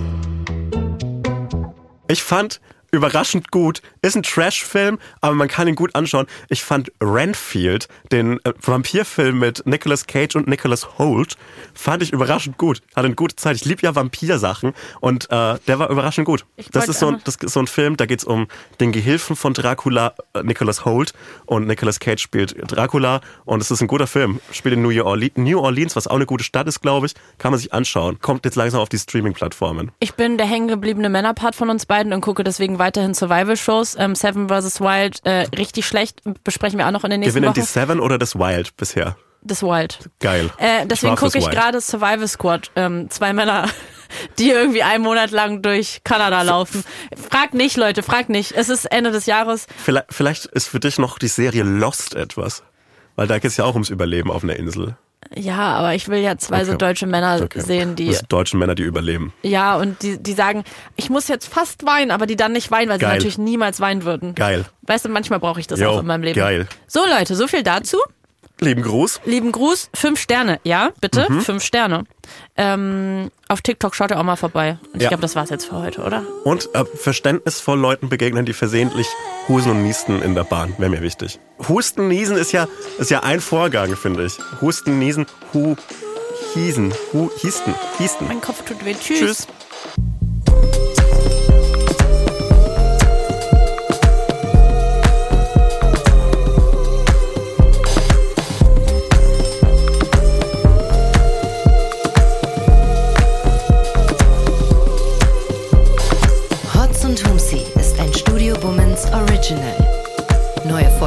Ich fand überraschend gut. Ist ein Trash-Film, aber man kann ihn gut anschauen. Ich fand Renfield, den äh, Vampirfilm mit Nicolas Cage und Nicholas Holt, fand ich überraschend gut. Hatte eine gute Zeit. Ich liebe ja Vampirsachen und äh, der war überraschend gut. Ich Das ist, so ein, das ist so ein Film, da geht's um den Gehilfen von Dracula, äh, Nicholas Holt und Nicolas Cage spielt Dracula und es ist ein guter Film. Spielt in New Orleans, New Orleans, was auch eine gute Stadt ist, glaube ich. Kann man sich anschauen. Kommt jetzt langsam auf die Streaming-Plattformen. Ich bin der hängengebliebene Männerpart von uns beiden und gucke deswegen weiterhin Survival-Shows. Ähm, Seven vs. Wild, äh, richtig schlecht, besprechen wir auch noch in den nächsten Gewinnen die Wochen. Seven oder das Wild bisher? Das Wild. Geil. Äh, deswegen gucke ich gerade Survival Squad. Ähm, zwei Männer, die irgendwie einen Monat lang durch Kanada laufen. Frag nicht, Leute, frag nicht. Es ist Ende des Jahres. Vielleicht, vielleicht ist für dich noch die Serie Lost etwas. Weil da geht es ja auch ums Überleben auf einer Insel. Ja, aber ich will ja zwei so Okay. deutsche Männer Okay. sehen, die deutsche Männer, die überleben. ja und die, die sagen, ich muss jetzt fast weinen, aber die dann nicht weinen, weil Geil. sie natürlich niemals weinen würden. Geil. Weißt du, manchmal brauche ich das Jo, auch in meinem Leben. geil. So Leute, so viel dazu. Lieben Gruß. Lieben Gruß, fünf Sterne, ja, bitte, Mhm. fünf Sterne. Ähm, auf TikTok schaut ihr auch mal vorbei. Und ich Ja. glaube, das war's jetzt für heute, oder? Und äh, verständnisvoll Leuten begegnen, die versehentlich husen und niesten in der Bahn. Wäre mir wichtig. Husten, niesen ist ja, ist ja ein Vorgang, finde ich. Husten, niesen, hu, hiesen, hu, hiesten, hiesten. Mein Kopf tut weh. Tschüss. Tschüss.